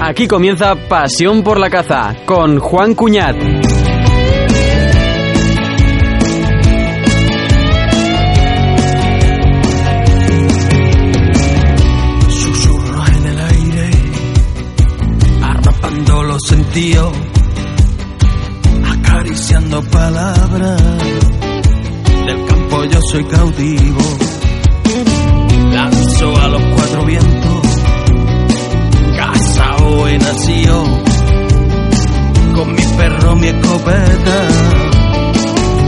Aquí comienza Pasión por la Caza con Juan Cuñat. Susurros en el aire, arropando los sentidos, acariciando palabras. Del campo yo soy cautivo, lanzo a los cuatro vientos, he nacido, con mi perro, mi escopeta,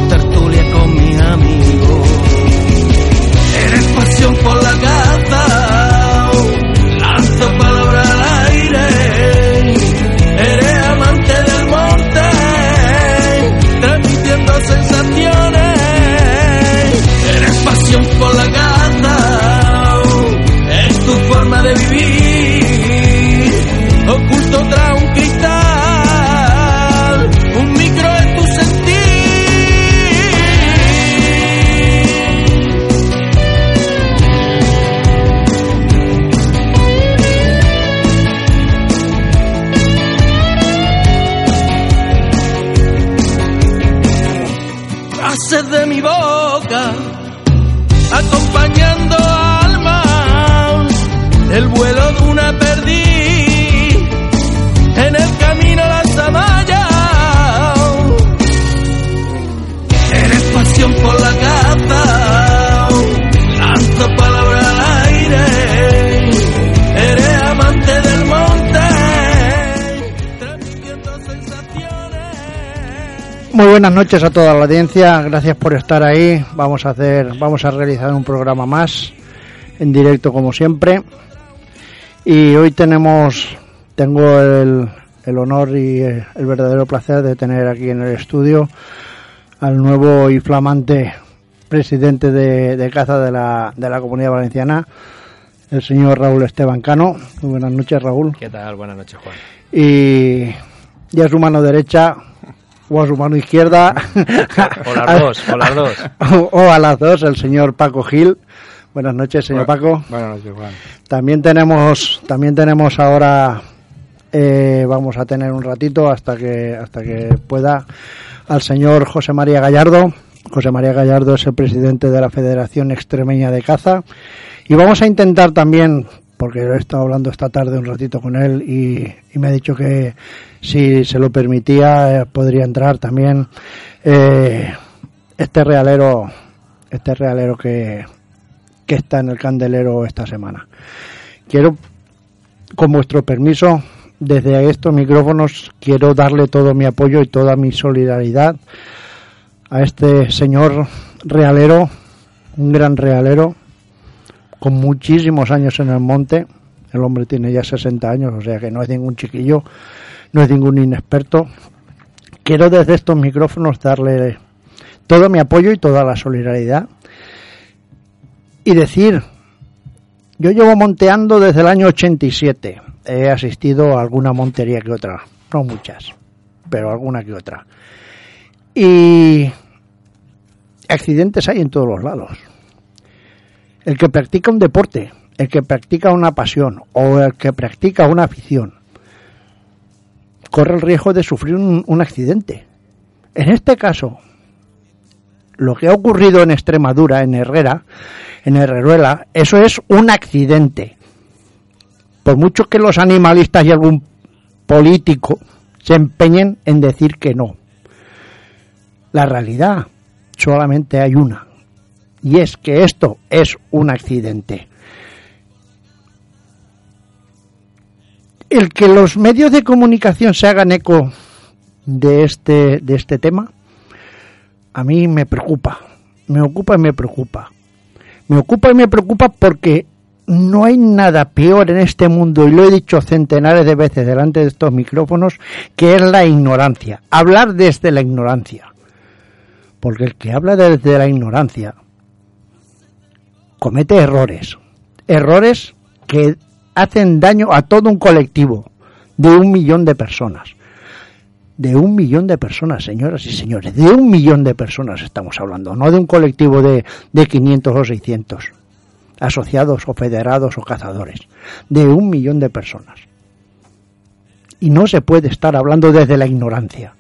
tertulia con mis amigos. Eres pasión por la caza, Muy buenas noches a toda la audiencia, gracias por estar ahí. Vamos a hacer, vamos a realizar un programa más en directo como siempre. Y hoy tenemos, tengo el, el honor y eh, el verdadero placer de tener aquí en el estudio al nuevo y flamante presidente de, de caza de la, de la Comunidad Valenciana, el señor Raúl Esteban Cano. Muy buenas noches, Raúl. ¿Qué tal? Buenas noches, Juan. Y, y a su mano derecha o a su mano izquierda. O las dos, o las dos. o, o a las dos, el señor Paco Gil. Buenas noches, señor Paco. Buenas noches, Juan. También tenemos, también tenemos ahora, eh, vamos a tener un ratito hasta que, hasta que pueda, al señor José María Gallardo. José María Gallardo es el presidente de la Federación Extremeña de Caza. Y vamos a intentar también, porque he estado hablando esta tarde un ratito con él y, y me ha dicho que si se lo permitía eh, podría entrar también eh, este realero, este realero que, que está en el candelero esta semana. Quiero, con vuestro permiso, desde estos micrófonos, quiero darle todo mi apoyo y toda mi solidaridad a este señor realero, un gran realero, con muchísimos años en el monte. El hombre tiene ya 60 años, o sea que no es ningún chiquillo, no es ningún inexperto. Quiero desde estos micrófonos darle todo mi apoyo y toda la solidaridad y decir, yo llevo monteando desde el año 87. He asistido a alguna montería que otra, no muchas, pero alguna que otra. Y accidentes hay en todos los lados. El que practica un deporte, el que practica una pasión o el que practica una afición, corre el riesgo de sufrir un, accidente. En este caso, lo que ha ocurrido en Extremadura, en Herrera, en Herreruela, eso es un accidente. Por mucho que los animalistas y algún político se empeñen en decir que no. La realidad solamente hay una. Y es que esto es un accidente. El que los medios de comunicación se hagan eco de este, de este tema, a mí me preocupa. Me ocupa y me preocupa. Me ocupa y me preocupa porque no hay nada peor en este mundo, y lo he dicho centenares de veces delante de estos micrófonos, que es la ignorancia. Hablar desde la ignorancia. Porque el que habla desde la ignorancia comete errores. Errores que hacen daño a todo un colectivo de un millón de personas. De un millón de personas, señoras y señores. De un millón de personas estamos hablando, no de un colectivo de, de 500 o 600 asociados o federados o cazadores. De un millón de personas. Y no se puede estar hablando desde la ignorancia.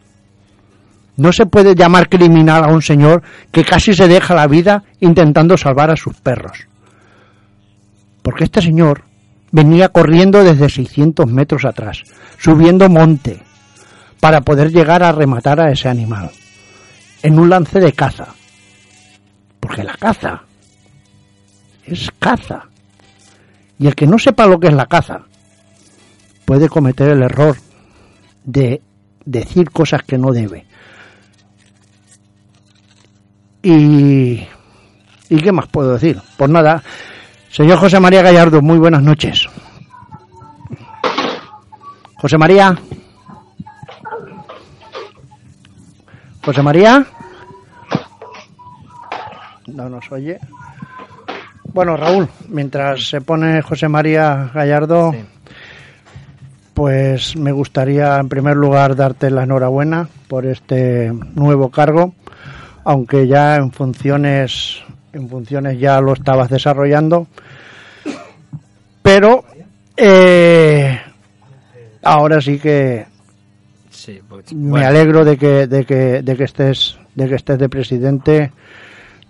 No se puede llamar criminal a un señor que casi se deja la vida intentando salvar a sus perros. Porque este señor venía corriendo desde 600 metros atrás, subiendo monte, para poder llegar a rematar a ese animal, en un lance de caza. Porque la caza es caza. Y el que no sepa lo que es la caza puede cometer el error de decir cosas que no debe. Y, ¿Y qué más puedo decir? Pues nada, señor José María Gallardo, muy buenas noches. José María. José María. No nos oye. Bueno, Raúl, mientras se pone José María Gallardo, pues me gustaría en primer lugar darte la enhorabuena por este nuevo cargo, aunque ya en funciones en funciones ya lo estabas desarrollando, pero eh, ahora sí que pues, me alegro de que, de que de que estés de que estés de presidente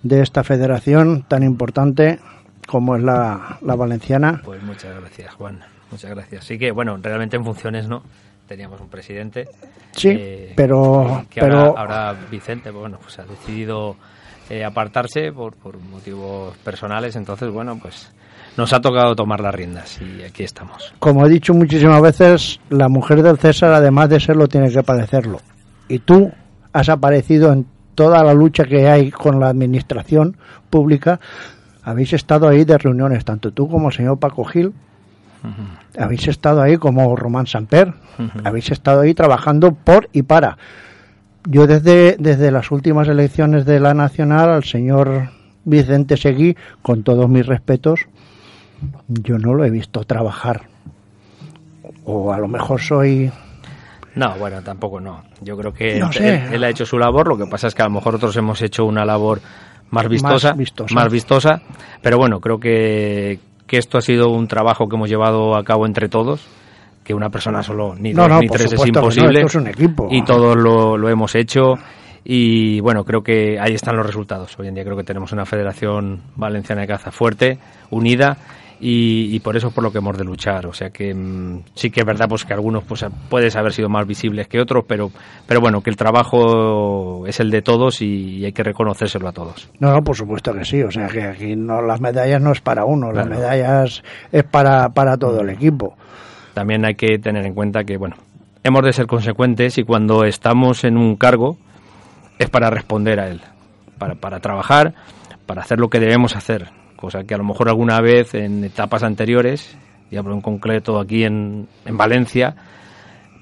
de esta federación tan importante como es la, la valenciana. Pues muchas gracias, Juan. Muchas gracias. Sí que, bueno, realmente en funciones no. Teníamos un presidente. Sí, eh, pero... pero... Ahora, Vicente, bueno, pues ha decidido eh, apartarse por, por motivos personales. Entonces, bueno, pues nos ha tocado tomar las riendas y aquí estamos. Como he dicho muchísimas veces, la mujer del César, además de serlo, tiene que padecerlo. Y tú has aparecido en toda la lucha que hay con la administración pública, habéis estado ahí de reuniones, tanto tú como el señor Paco Gil, habéis estado ahí como Román Samper, habéis estado ahí trabajando por y para. Yo desde, desde las últimas elecciones de la Nacional, al señor Vicente Seguí, con todos mis respetos, yo no lo he visto trabajar. O a lo mejor soy no, bueno, tampoco no. Yo creo que él, ha hecho su labor, lo que pasa es que a lo mejor otros hemos hecho una labor más vistosa, más vistosa, pero bueno, creo que, que esto ha sido un trabajo que hemos llevado a cabo entre todos, que una persona solo, ni dos ni tres es imposible, y todos lo, lo hemos hecho. Y bueno, creo que ahí están los resultados. Hoy en día creo que tenemos una Federación Valenciana de Caza fuerte, unida y, por eso es por lo que hemos de luchar. O sea que mm, sí que es verdad pues que algunos pues puedes haber sido más visibles que otros, pero pero bueno, que el trabajo es el de todos y, hay que reconocérselo a todos. No, no, por supuesto que sí. O sea que aquí no las medallas no es para uno, las medallas es para, para todo el equipo. También hay que tener en cuenta que, bueno, hemos de ser consecuentes y cuando estamos en un cargo es para responder a él, para, para trabajar, para hacer lo que debemos hacer cosa que a lo mejor alguna vez en etapas anteriores, y hablo en concreto aquí en, en Valencia,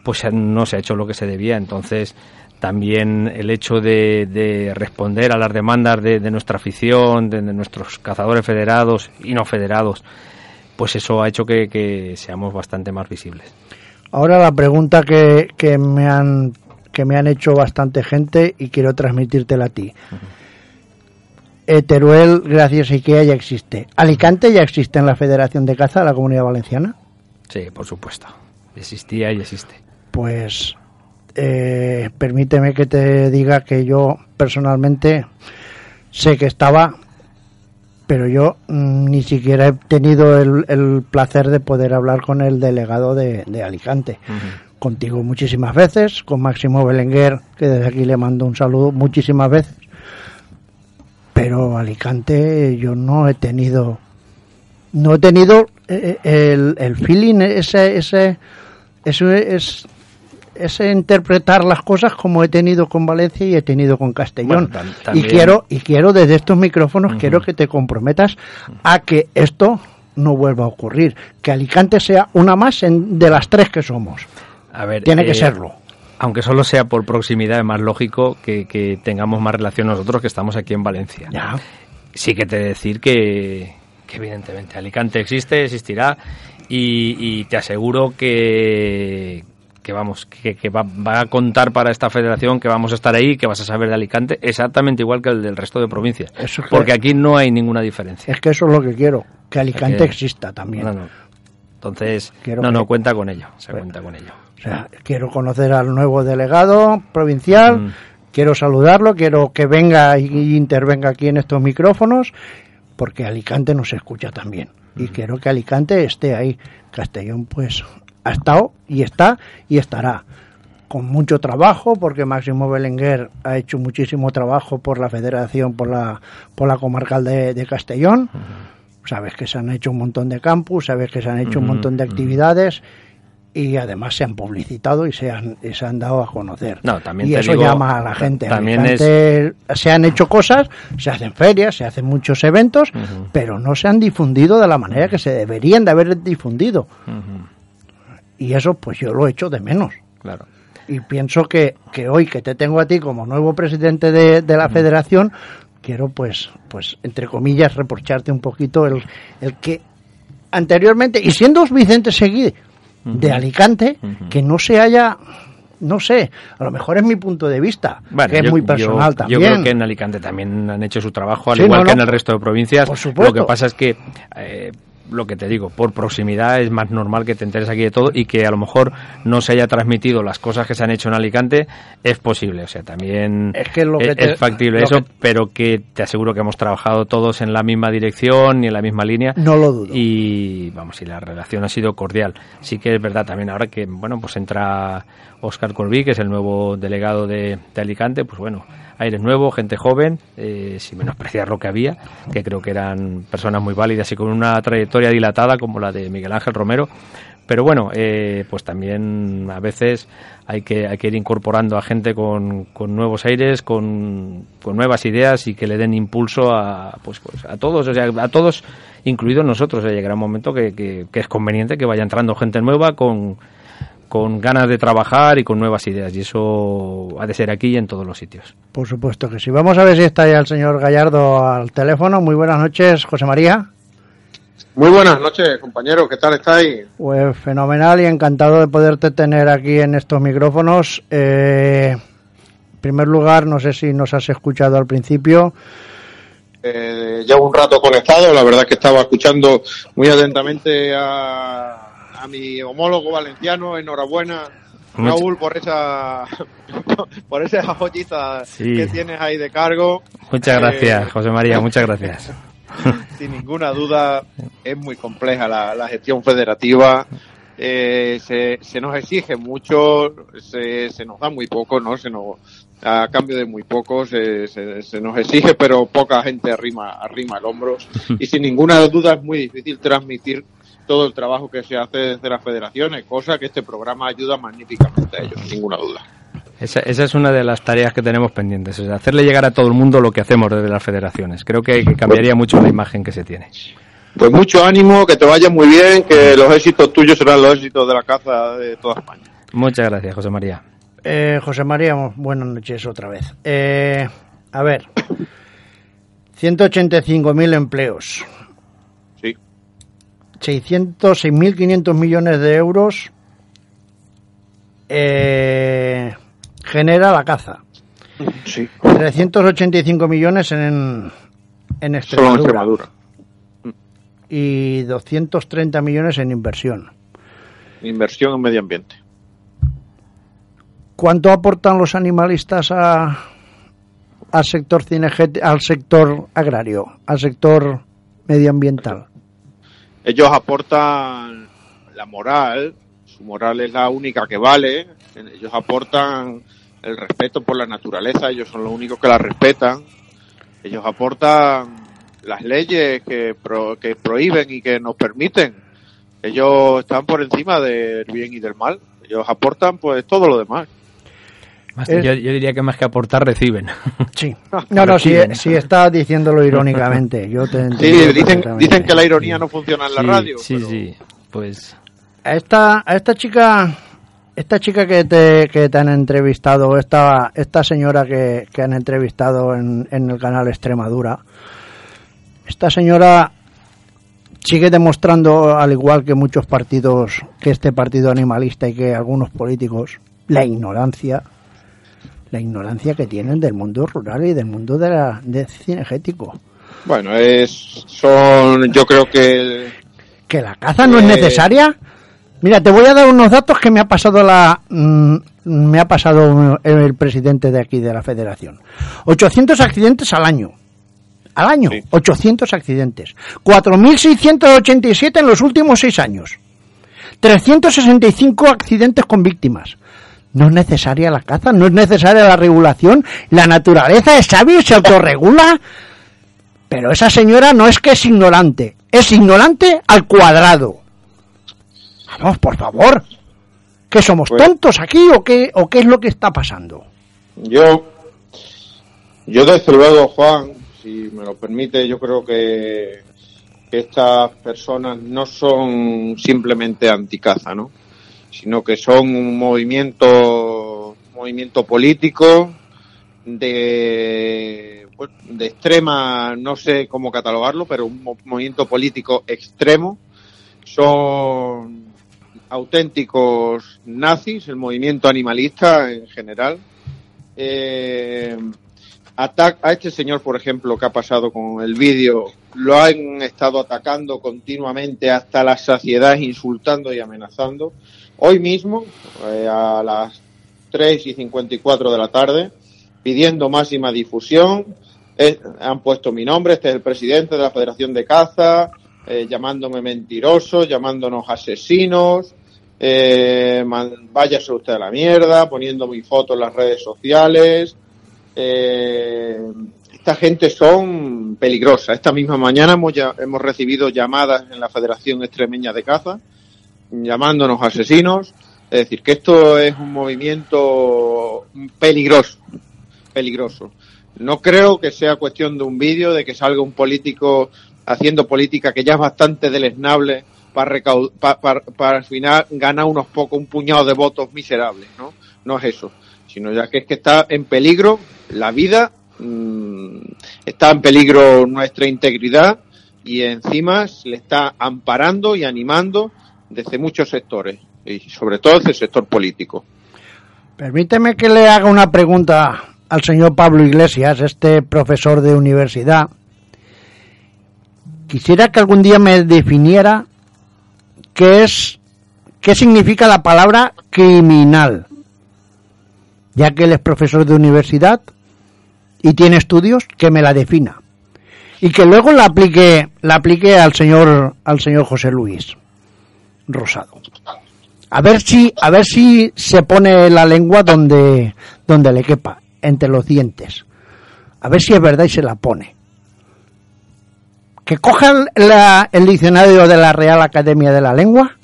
pues no se ha hecho lo que se debía. Entonces, también el hecho de, responder a las demandas de, nuestra afición, de, nuestros cazadores federados y no federados, pues eso ha hecho que, seamos bastante más visibles. Ahora la pregunta que, que, me han que me han hecho bastante gente y quiero transmitírtela a ti. Teruel, gracias a IKEA, ya existe. ¿Alicante ya existe en la Federación de Caza de la Comunidad Valenciana? Sí, por supuesto. Existía y existe. Pues eh, permíteme que te diga que yo personalmente sé que estaba, pero yo mm, ni siquiera he tenido el, placer de poder hablar con el delegado de, Alicante. Contigo muchísimas veces, con Máximo Belenguer, que desde aquí le mando un saludo muchísimas veces pero Alicante yo no he tenido no he tenido eh, el, el feeling ese ese ese es ese interpretar las cosas como he tenido con Valencia y he tenido con Castellón y quiero y quiero desde estos micrófonos quiero que te comprometas a que esto no vuelva a ocurrir. Que Alicante sea una más de las tres que somos. A ver, Tiene que eh, serlo. Aunque solo sea por proximidad, es más lógico que, tengamos más relación nosotros que estamos aquí en Valencia. Ya. Sí que te decir que, evidentemente Alicante existe, existirá y, te aseguro que, que vamos, que, va, a contar para esta federación, que vamos a estar ahí, que vas a saber de Alicante exactamente igual que el del resto de provincias. porque aquí no hay ninguna diferencia. Es que eso es lo que quiero, que Alicante exista también. Entonces, no, no, cuenta con ello, se pues, cuenta con ello. O sea, quiero conocer al nuevo delegado provincial, mm. quiero saludarlo, quiero que venga y intervenga aquí en estos micrófonos, porque Alicante nos escucha también. Y mm. quiero que Alicante esté ahí. Castellón, pues, ha estado y está y estará con mucho trabajo, porque Máximo Belenguer ha hecho muchísimo trabajo por la federación, por la, por la comarcal de, Castellón. Sabes que se han hecho un montón de campus, sabes que se han hecho un montón de actividades y además se han publicitado y se han, se han dado a conocer. No, también y eso llama a la gente. También Se han hecho cosas, se hacen ferias, se hacen muchos eventos, pero no se han difundido de la manera que se deberían de haber difundido. Y eso pues yo lo he hecho de menos. Claro. Y pienso que, que hoy que te tengo a ti como nuevo presidente de, de la federación, quiero pues, pues entre comillas, reprocharte un poquito el, el que anteriormente, y siendo Vicente Seguí de Alicante que no se haya no sé, a lo mejor es mi punto de vista, que es muy personal también. Yo creo que en Alicante también han hecho su trabajo, al igual que en el resto de provincias. Lo que pasa es que eh, lo que te digo, por proximidad es más normal que te enteres aquí de todo y que a lo mejor no se haya transmitido las cosas que se han hecho en Alicante, es posible. O sea, también es, que lo que es, factible eso, pero que te aseguro que hemos trabajado todos en la misma dirección y en la misma línea. No lo dudo. Y vamos, y la relación ha sido cordial. Sí que es verdad también ahora que, bueno, pues entra Oscar Corbí, que es el nuevo delegado de, de Alicante, pues bueno aire nuevo, gente joven, eh, sin menospreciar lo que había, que creo que eran personas muy válidas y con una trayectoria dilatada como la de Miguel Ángel Romero. Pero bueno, eh, pues también a veces hay que, hay que ir incorporando a gente con, con nuevos aires, con, con, nuevas ideas y que le den impulso a, pues, pues a todos, o sea, a todos, incluidos nosotros. llegará un momento que, que, que es conveniente que vaya entrando gente nueva con con ganas de trabajar y con nuevas ideas. Y eso ha de ser aquí y en todos los sitios. Por supuesto que sí. Vamos a ver si está ya el señor Gallardo al teléfono. Muy buenas noches, José María. Muy buenas noches, compañero. ¿Qué tal estáis? Pues fenomenal y encantado de poderte tener aquí en estos micrófonos. Eh, en primer lugar, no sé si nos has escuchado al principio. Eh, llevo un rato conectado, la verdad es que estaba escuchando muy atentamente a a mi homólogo valenciano, enhorabuena. Raúl, por esa por esa joyita que tienes ahí de cargo. Muchas eh, gracias, José María, muchas gracias. Sin ninguna duda, es muy compleja la, gestión federativa. Eh, se, se, nos exige mucho, se, se, nos da muy poco, ¿no? Se nos, a cambio de muy poco se, se, nos exige, pero poca gente arrima, arrima el hombro. Y sin ninguna duda es muy difícil transmitir todo el trabajo que se hace desde las federaciones, cosa que este programa ayuda magníficamente a ellos, sin ninguna duda. Esa, es una de las tareas que tenemos pendientes, es hacerle llegar a todo el mundo lo que hacemos desde las federaciones. Creo que, cambiaría mucho la imagen que se tiene. Pues mucho ánimo, que te vaya muy bien, que los éxitos tuyos serán los éxitos de la caza de toda España. Muchas gracias, José María. Eh, José María, buenas noches otra vez. Eh, a ver, 185.000 empleos. 606.500 millones de euros eh, genera la caza. Sí. 385 millones en, en Extremadura. Y 230 millones en inversión. Inversión en medio ambiente. ¿Cuánto aportan los animalistas a, al sector cinegético, al sector agrario, al sector medioambiental? Ellos aportan la moral, su moral es la única que vale, ellos aportan el respeto por la naturaleza, ellos son los únicos que la respetan, ellos aportan las leyes que, que prohíben y que nos permiten, ellos están por encima del bien y del mal, ellos aportan pues todo lo demás. Yo, diría que más que aportar, reciben. Sí. No, no, si, si está diciéndolo irónicamente. Yo te sí, dicen, dicen que la ironía no funciona en la radio. Sí, sí, pues... A esta, a esta chica... Esta chica que te, que te han entrevistado, esta, esta señora que, que han entrevistado en, en el canal Extremadura, esta señora sigue demostrando, al igual que muchos partidos, que este partido animalista y que algunos políticos, la ignorancia, la ignorancia que tienen del mundo rural y del mundo de la, cinegético. Bueno, es, son, yo creo que... ¿Que la caza no es eh, necesaria? Mira, te voy a dar unos datos que me ha pasado la... Mm, me ha pasado el presidente de aquí de la federación. 800 accidentes al año al año. 800 accidentes. 4.687 en los últimos seis años. 365 accidentes con víctimas. No es necesaria la caza, no es necesaria la regulación. La naturaleza es sabia y se autorregula. Pero esa señora no es que es ignorante, es ignorante al cuadrado. Vamos, por favor. ¿Que somos pues- tontos aquí o qué, o qué es lo que está pasando? Yo, yo desde luego, Juan, si me lo permite, yo creo que, estas personas no son simplemente anticaza, ¿no? Sino que son un movimiento, movimiento político de, de extrema, no sé cómo catalogarlo, pero un movimiento político extremo. Son auténticos nazis, el movimiento animalista en general. Eh, a este señor, por ejemplo, que ha pasado con el vídeo, lo han estado atacando continuamente hasta la saciedad, insultando y amenazando. Hoy mismo, eh, a las 3 y 54 de la tarde, pidiendo máxima difusión, eh, han puesto mi nombre, este es el presidente de la Federación de Caza, eh, llamándome mentiroso, llamándonos asesinos, váyase usted a la mierda, poniendo mi foto en las redes sociales, eh, esta gente son peligrosas. Esta misma mañana hemos, ya, hemos recibido llamadas en la Federación Extremeña de Caza, llamándonos asesinos. Es decir, que esto es un movimiento peligroso, peligroso. No creo que sea cuestión de un vídeo, de que salga un político haciendo política que ya es bastante deleznable para, para, para, al final ganar unos pocos, un puñado de votos miserables, ¿no? No es eso sino ya que es que está en peligro la vida, mm, está en peligro nuestra integridad y encima se le está amparando y animando desde muchos sectores y sobre todo desde el sector político. Permíteme que le haga una pregunta al señor Pablo Iglesias, este profesor de universidad. Quisiera que algún día me definiera qué es qué significa la palabra criminal ya que él es profesor de universidad y tiene estudios, que me la defina. Y que luego la aplique, la aplique al señor, al señor José Luis Rosado. A ver si, a ver si se pone la lengua donde, donde le quepa, entre los dientes. A ver si es verdad y se la pone. Que coja el diccionario de la Real Academia de la Lengua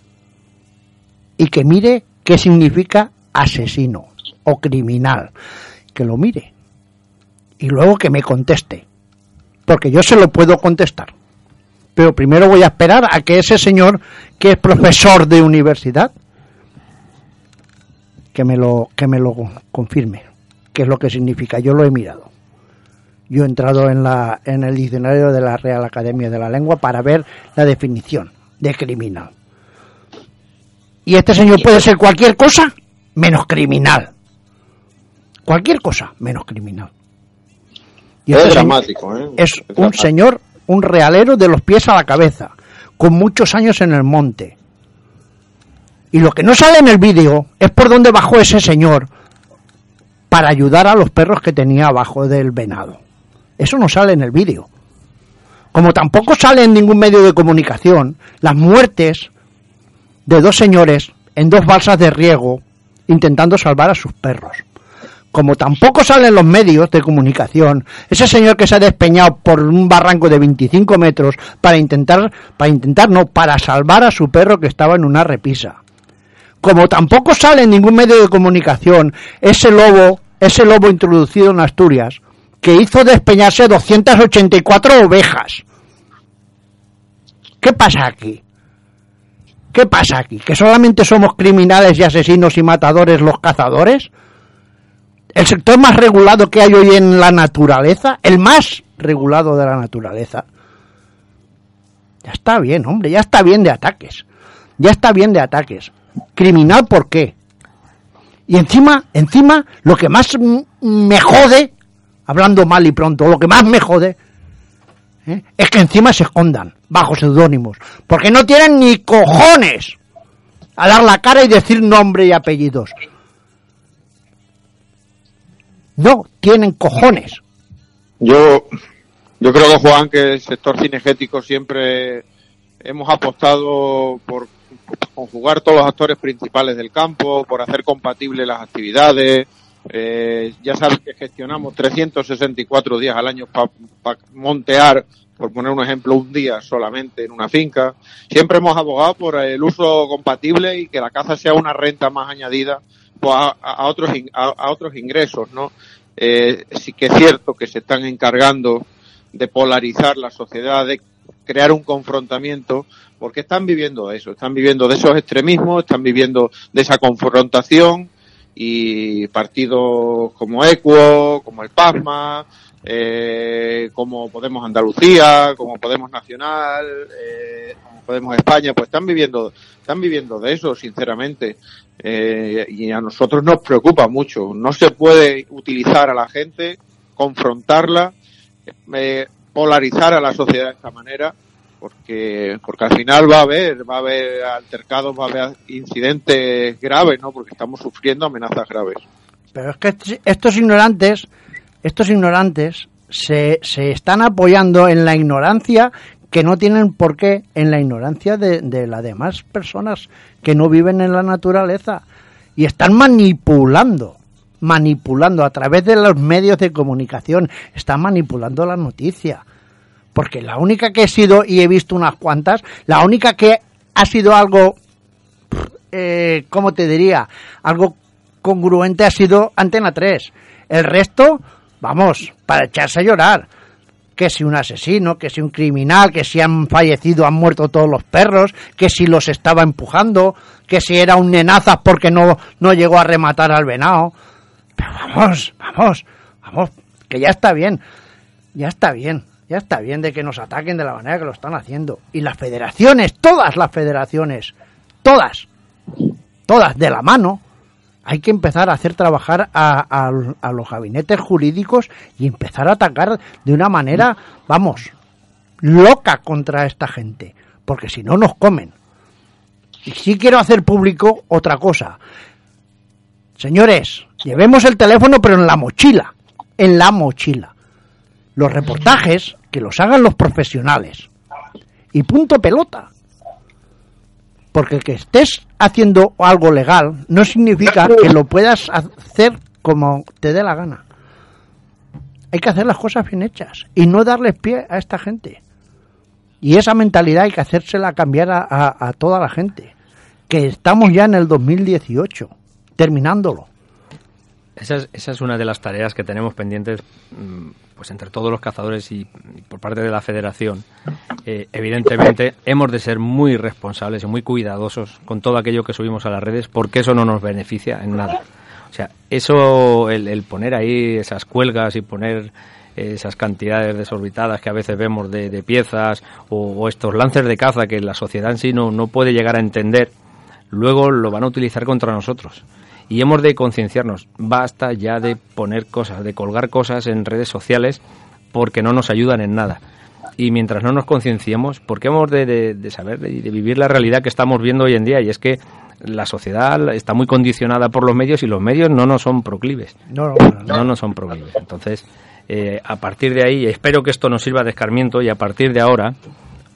y que mire qué significa asesino o criminal. Que lo mire. Y luego que me conteste. Porque yo se lo puedo contestar. Pero primero voy a esperar a que ese señor, que es profesor de universidad, que me lo, que me lo confirme. ¿Qué es lo que significa? Yo lo he mirado. Yo he entrado en, la, en el diccionario de la Real Academia de la Lengua para ver la definición de criminal. Y este señor puede ser cualquier cosa menos criminal. Cualquier cosa menos criminal. Y es este dramático, ¿eh? Es, un señor, un realero de los pies a la cabeza, con muchos años en el monte. Y lo que no sale en el vídeo es por dónde bajó ese señor para ayudar a los perros que tenía abajo del venado. Eso no sale en el vídeo. Como tampoco sale en ningún medio de comunicación las muertes de dos señores en dos balsas de riego intentando salvar a sus perros como tampoco salen los medios de comunicación, ese señor que se ha despeñado por un barranco de 25 metros para intentar, para no, para salvar a su perro que estaba en una repisa. Como tampoco sale en ningún medio de comunicación ese lobo ese lobo introducido en Asturias, que hizo despeñarse 284 ovejas. ¿Qué pasa aquí? ¿Qué pasa aquí? ¿Que solamente somos criminales y asesinos y matadores los cazadores? ¿El sector más regulado que hay hoy en la naturaleza? ¿El más regulado de la naturaleza? Ya está bien, hombre, ya está bien de ataques. Ya está bien de ataques. Criminal, ¿por qué? Y encima, encima, lo que más me jode, hablando mal y pronto, lo que más me jode, ¿eh? es que encima se escondan bajo seudónimos. Porque no tienen ni cojones a dar la cara y decir nombre y apellidos. No tienen cojones. Yo, yo creo que Juan, que el sector cinegético siempre hemos apostado por conjugar todos los actores principales del campo, por hacer compatibles las actividades. Eh, ya sabes que gestionamos 364 días al año para montear, por poner un ejemplo, un día solamente en una finca. Siempre hemos abogado por el uso compatible y que la caza sea una renta más añadida a, otros a, otros ingresos, ¿no? Eh, sí que es cierto que se están encargando de polarizar la sociedad, de crear un confrontamiento, porque están viviendo eso, están viviendo de esos extremismos, están viviendo de esa confrontación y partidos como Equo, como el PASMA, eh, como Podemos Andalucía, como Podemos Nacional, eh, como Podemos España, pues están viviendo, están viviendo de eso, sinceramente. Eh, y a nosotros nos preocupa mucho. No se puede utilizar a la gente, confrontarla, eh, polarizar a la sociedad de esta manera porque porque al final va a haber va a haber altercados va a haber incidentes graves no porque estamos sufriendo amenazas graves pero es que estos ignorantes estos ignorantes se, se están apoyando en la ignorancia que no tienen por qué en la ignorancia de, de las demás personas que no viven en la naturaleza y están manipulando manipulando a través de los medios de comunicación, está manipulando la noticia. Porque la única que he sido, y he visto unas cuantas, la única que ha sido algo, eh, ¿cómo te diría? Algo congruente ha sido Antena 3. El resto, vamos, para echarse a llorar. Que si un asesino, que si un criminal, que si han fallecido, han muerto todos los perros, que si los estaba empujando, que si era un nenazas porque no, no llegó a rematar al venado. Pero vamos, vamos, vamos, que ya está bien, ya está bien, ya está bien de que nos ataquen de la manera que lo están haciendo. Y las federaciones, todas las federaciones, todas, todas de la mano, hay que empezar a hacer trabajar a, los gabinetes jurídicos y empezar a atacar de una manera, vamos, loca contra esta gente, porque si no nos comen. Y sí quiero hacer público otra cosa. Señores, llevemos el teléfono pero en la mochila, en la mochila. Los reportajes que los hagan los profesionales. Y punto pelota. Porque que estés haciendo algo legal no significa que lo puedas hacer como te dé la gana. Hay que hacer las cosas bien hechas y no darles pie a esta gente. Y esa mentalidad hay que hacérsela cambiar a, a toda la gente. Que estamos ya en el 2018 terminándolo. Esa es, esa es una de las tareas que tenemos pendientes mm, pues entre todos los cazadores y, por parte de la federación. Eh, evidentemente hemos de ser muy responsables y muy cuidadosos con todo aquello que subimos a las redes porque eso no nos beneficia en nada. O sea, eso, el, poner ahí esas cuelgas y poner esas cantidades desorbitadas que a veces vemos de, piezas o, o, estos lances de caza que la sociedad en sí no, no puede llegar a entender, luego lo van a utilizar contra nosotros y hemos de concienciarnos. Basta ya de poner cosas, de colgar cosas en redes sociales porque no nos ayudan en nada. Y mientras no nos concienciemos, porque hemos de, saber, de, de, vivir la realidad que estamos viendo hoy en día, y es que la sociedad está muy condicionada por los medios y los medios no nos son proclives. No, no, nos son proclives. Entonces, eh, a partir de ahí, espero que esto nos sirva de escarmiento y a partir de ahora,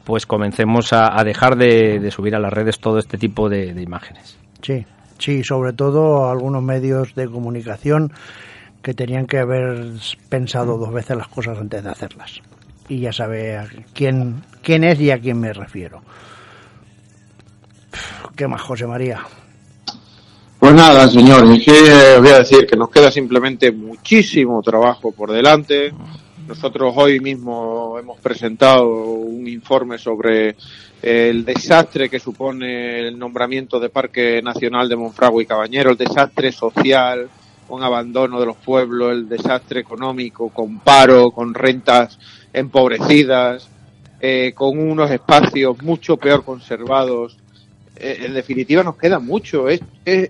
pues comencemos a, dejar de, subir a las redes todo este tipo de, de imágenes. Sí, Sí, sobre todo algunos medios de comunicación que tenían que haber pensado dos veces las cosas antes de hacerlas. Y ya sabe a quién, quién es y a quién me refiero. ¿Qué más, José María? Pues nada, señores, es que voy a decir que nos queda simplemente muchísimo trabajo por delante. Nosotros hoy mismo hemos presentado un informe sobre el desastre que supone el nombramiento de Parque Nacional de Monfragüe y Cabañero, el desastre social, con abandono de los pueblos, el desastre económico, con paro, con rentas empobrecidas, eh, con unos espacios mucho peor conservados eh, en definitiva nos queda mucho. Es,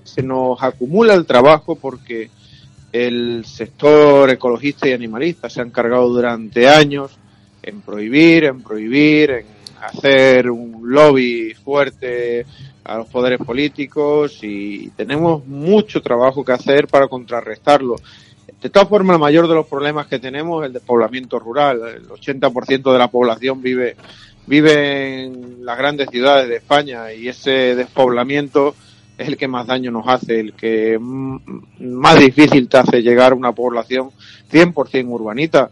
se nos acumula el trabajo porque el sector ecologista y animalista se ha encargado durante años en prohibir, en prohibir, en hacer un lobby fuerte a los poderes políticos y tenemos mucho trabajo que hacer para contrarrestarlo. De todas formas, el mayor de los problemas que tenemos es el despoblamiento rural. El 80% de la población vive vive en las grandes ciudades de España y ese despoblamiento es el que más daño nos hace, el que más difícil te hace llegar a una población 100% urbanita.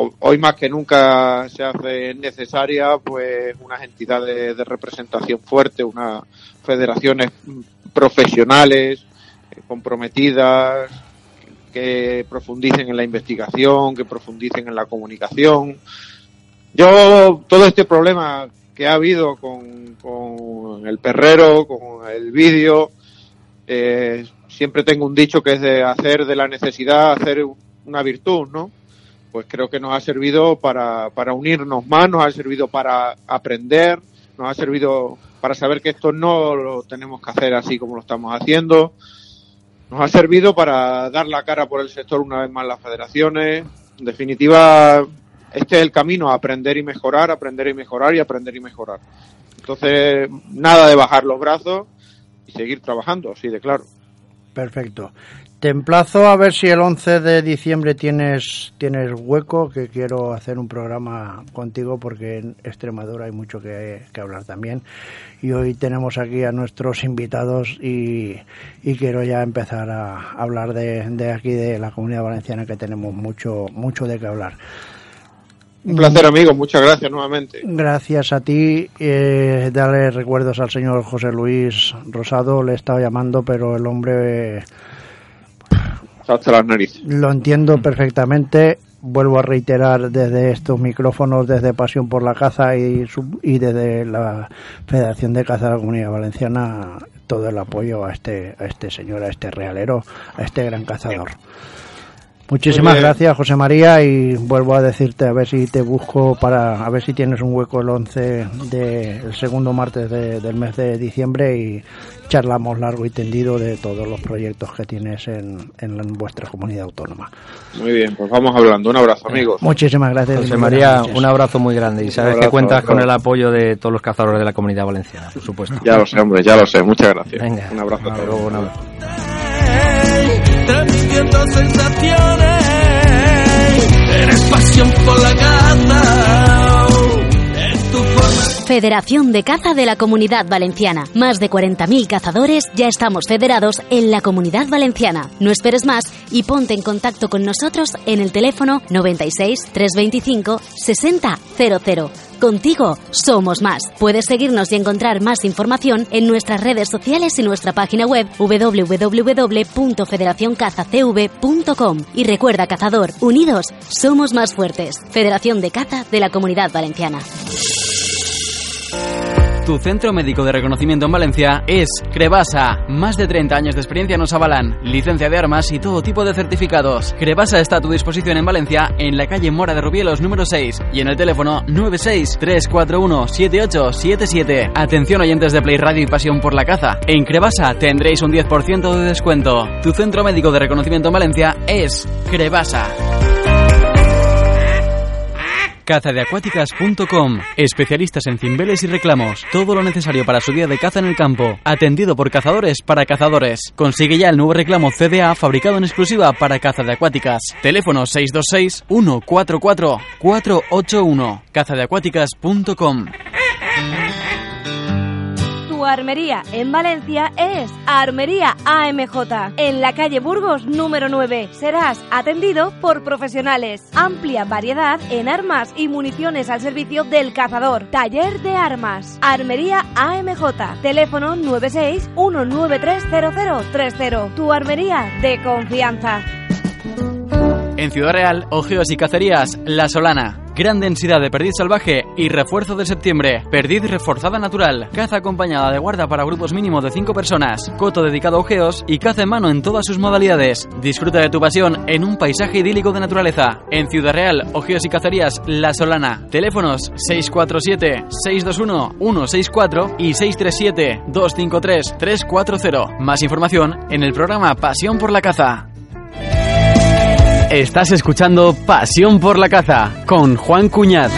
Hoy más que nunca se hace necesaria pues unas entidades de representación fuerte, unas federaciones profesionales eh, comprometidas que profundicen en la investigación, que profundicen en la comunicación, yo, todo este problema que ha habido con, con el perrero, con el vídeo, eh, siempre tengo un dicho que es de hacer de la necesidad hacer una virtud, ¿no? Pues creo que nos ha servido para, para unirnos más, nos ha servido para aprender, nos ha servido para saber que esto no lo tenemos que hacer así como lo estamos haciendo, nos ha servido para dar la cara por el sector una vez más las federaciones. En definitiva, este es el camino aprender y mejorar, aprender y mejorar y aprender y mejorar. Entonces, nada de bajar los brazos y seguir trabajando, así de claro. Perfecto. Te emplazo a ver si el 11 de diciembre tienes, tienes hueco, que quiero hacer un programa contigo porque en Extremadura hay mucho que, hablar también. Y hoy tenemos aquí a nuestros invitados y, quiero ya empezar a hablar de, de aquí, de la comunidad valenciana, que tenemos mucho, mucho de qué hablar. Un placer, amigo. Muchas gracias nuevamente. Gracias a ti. Eh, dale recuerdos al señor José Luis Rosado. Le he estado llamando, pero el hombre. Hasta las narices. Lo entiendo perfectamente. Vuelvo a reiterar desde estos micrófonos, desde Pasión por la Caza y, y desde la Federación de Caza de la Comunidad Valenciana, todo el apoyo a este, a este señor, a este realero, a este gran cazador. Muchísimas gracias, José María, y vuelvo a decirte a ver si te busco para a ver si tienes un hueco el 11 del segundo martes del mes de diciembre y charlamos largo y tendido de todos los proyectos que tienes en, en vuestra comunidad autónoma. Muy bien, pues vamos hablando. Un abrazo, amigos. Muchísimas gracias. José María, un abrazo muy grande y sabes que cuentas con el apoyo de todos los cazadores de la comunidad valenciana, por supuesto. Ya lo sé, hombre, ya lo sé. Muchas gracias. un abrazo a todos. Un abrazo transmitiendo sensaciones. Eres pasión por la caza. Federación de Caza de la Comunidad Valenciana. Más de 40.000 cazadores ya estamos federados en la Comunidad Valenciana. No esperes más y ponte en contacto con nosotros en el teléfono 96 325 6000 Contigo somos más. Puedes seguirnos y encontrar más información en nuestras redes sociales y nuestra página web www.federacioncazacv.com. Y recuerda, cazador, unidos somos más fuertes. Federación de Caza de la Comunidad Valenciana. Tu centro médico de reconocimiento en Valencia es Crebasa. Más de 30 años de experiencia nos avalan, licencia de armas y todo tipo de certificados. Crebasa está a tu disposición en Valencia, en la calle Mora de Rubielos número 6 y en el teléfono 96-341-7877. Atención oyentes de Play Radio y Pasión por la Caza. En Crebasa tendréis un 10% de descuento. Tu centro médico de reconocimiento en Valencia es Crebasa cazadeacuáticas.com. Especialistas en cimbeles y reclamos. Todo lo necesario para su día de caza en el campo. Atendido por cazadores para cazadores. Consigue ya el nuevo reclamo CDA fabricado en exclusiva para caza de acuáticas. Teléfono 626 144 481. cazadeacuáticas.com armería en Valencia es Armería AMJ, en la calle Burgos número 9. Serás atendido por profesionales. Amplia variedad en armas y municiones al servicio del cazador. Taller de armas. Armería AMJ. Teléfono 96 1930030. Tu armería de confianza. En Ciudad Real, ojeos y cacerías, La Solana. Gran densidad de perdiz salvaje y refuerzo de septiembre. Perdiz reforzada natural. Caza acompañada de guarda para grupos mínimos de 5 personas. Coto dedicado a ojeos y caza en mano en todas sus modalidades. Disfruta de tu pasión en un paisaje idílico de naturaleza. En Ciudad Real, ojeos y cacerías, La Solana. Teléfonos 647-621-164 y 637-253-340. Más información en el programa Pasión por la Caza. Estás escuchando Pasión por la Caza con Juan Cuñaz.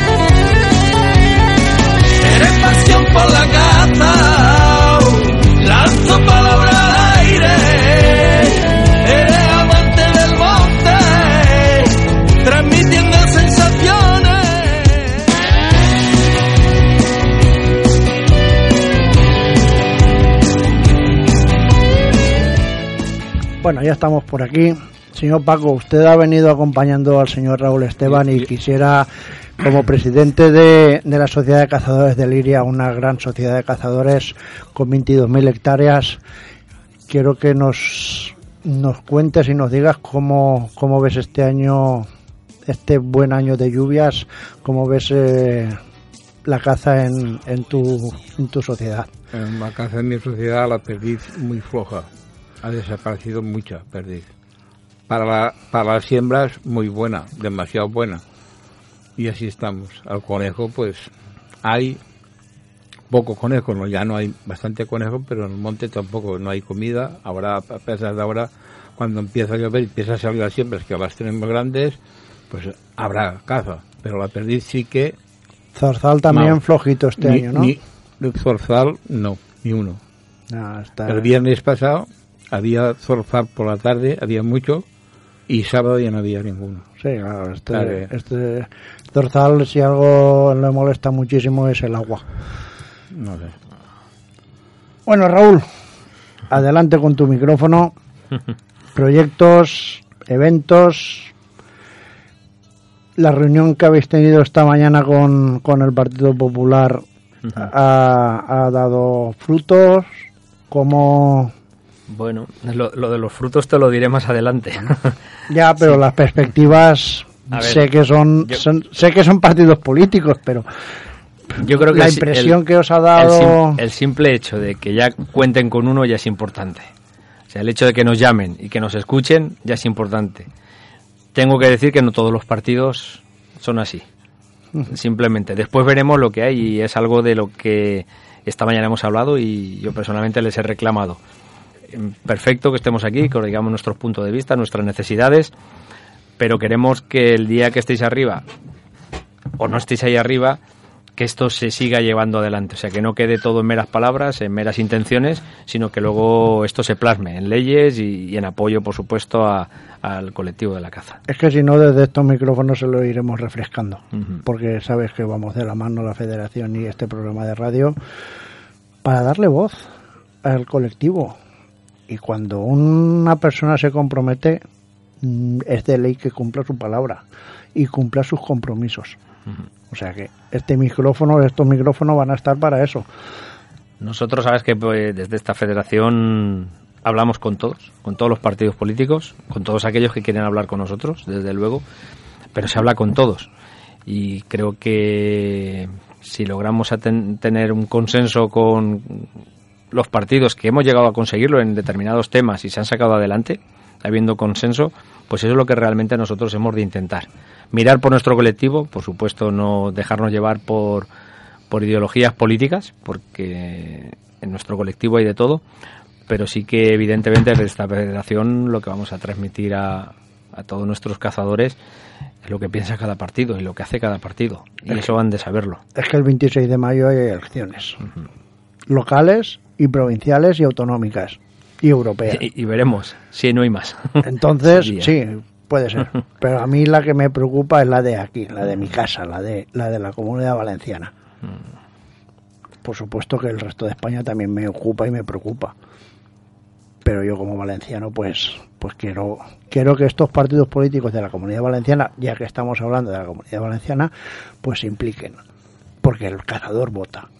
Eres pasión por la caza, lanzo palabras al aire. Eres amante del monte, transmitiendo sensaciones. Bueno, ya estamos por aquí. Señor Paco, usted ha venido acompañando al señor Raúl Esteban y quisiera, como presidente de, la Sociedad de Cazadores de Liria, una gran sociedad de cazadores con 22.000 hectáreas, quiero que nos, nos cuentes y nos digas cómo, cómo ves este año, este buen año de lluvias, cómo ves eh, la caza en, en, tu, en tu sociedad. En la caza en mi sociedad la perdiz muy floja, ha desaparecido mucha perdiz para, la, para las siembras muy buena, demasiado buena. Y así estamos. Al conejo, pues hay poco conejo, no, ya no hay bastante conejo, pero en el monte tampoco no hay comida. Ahora, a pesar de ahora, cuando empieza a llover y empieza a salir las siembras, que las tenemos grandes, pues habrá caza. Pero la perdiz sí que. Zorzal también flojito este año, ¿no? Ni, zorzal, no, ni uno. El viernes pasado había zorzal por la tarde, había mucho, y sábado ya no había ninguno. Sí, claro, este, este dorsal si algo le molesta muchísimo es el agua. No sé. Bueno, Raúl, adelante con tu micrófono. Proyectos, eventos. La reunión que habéis tenido esta mañana con, con el Partido Popular ha, ha dado frutos. ¿Cómo, bueno, lo, de los frutos te lo diré más adelante. ya, pero las perspectivas sé que son, sé que son partidos políticos, pero yo creo que la impresión que os ha dado el, simple hecho de que ya cuenten con uno ya es importante. O sea, el hecho de que nos llamen y que nos escuchen ya es importante. Tengo que decir que no todos los partidos son así. Simplemente. Después veremos lo que hay y es algo de lo que esta mañana hemos hablado y yo personalmente les he reclamado perfecto que estemos aquí, que os digamos nuestros puntos de vista, nuestras necesidades, pero queremos que el día que estéis arriba o no estéis ahí arriba, que esto se siga llevando adelante. O sea, que no quede todo en meras palabras, en meras intenciones, sino que luego esto se plasme en leyes y, en apoyo, por supuesto, al colectivo de la caza. Es que si no, desde estos micrófonos se lo iremos refrescando, porque sabes que vamos de la mano la federación y este programa de radio para darle voz al colectivo, y cuando una persona se compromete, mm, es de ley que cumpla su palabra y cumpla sus compromisos. O sea que este micrófono, estos micrófonos van a estar para eso. Nosotros, sabes que pues, desde esta federación hablamos con todos, con todos los partidos políticos, con todos aquellos que quieren hablar con nosotros, desde luego, pero se habla con todos. Y creo que si logramos tener un consenso con los partidos que hemos llegado a conseguirlo en determinados temas y se han sacado adelante, habiendo consenso, pues eso es lo que realmente nosotros hemos de intentar. Mirar por nuestro colectivo, por supuesto no dejarnos llevar por, por ideologías políticas, porque en nuestro colectivo hay de todo, pero sí que evidentemente desde esta federación lo que vamos a transmitir a, a todos nuestros cazadores es lo que piensa cada partido y lo que hace cada partido. Y eso van de saberlo. Es que el 26 de mayo hay elecciones. Locales y provinciales y autonómicas y europeas. Y, veremos si no hay más. Entonces, sí, puede ser. Pero a mí la que me preocupa es la de aquí, la de mi casa, la de la de la comunidad valenciana. por supuesto que el resto de España también me ocupa y me preocupa. Pero yo como valenciano, pues, pues quiero, quiero que estos partidos políticos de la comunidad valenciana, ya que estamos hablando de la comunidad valenciana, pues se impliquen. Porque el cazador vota.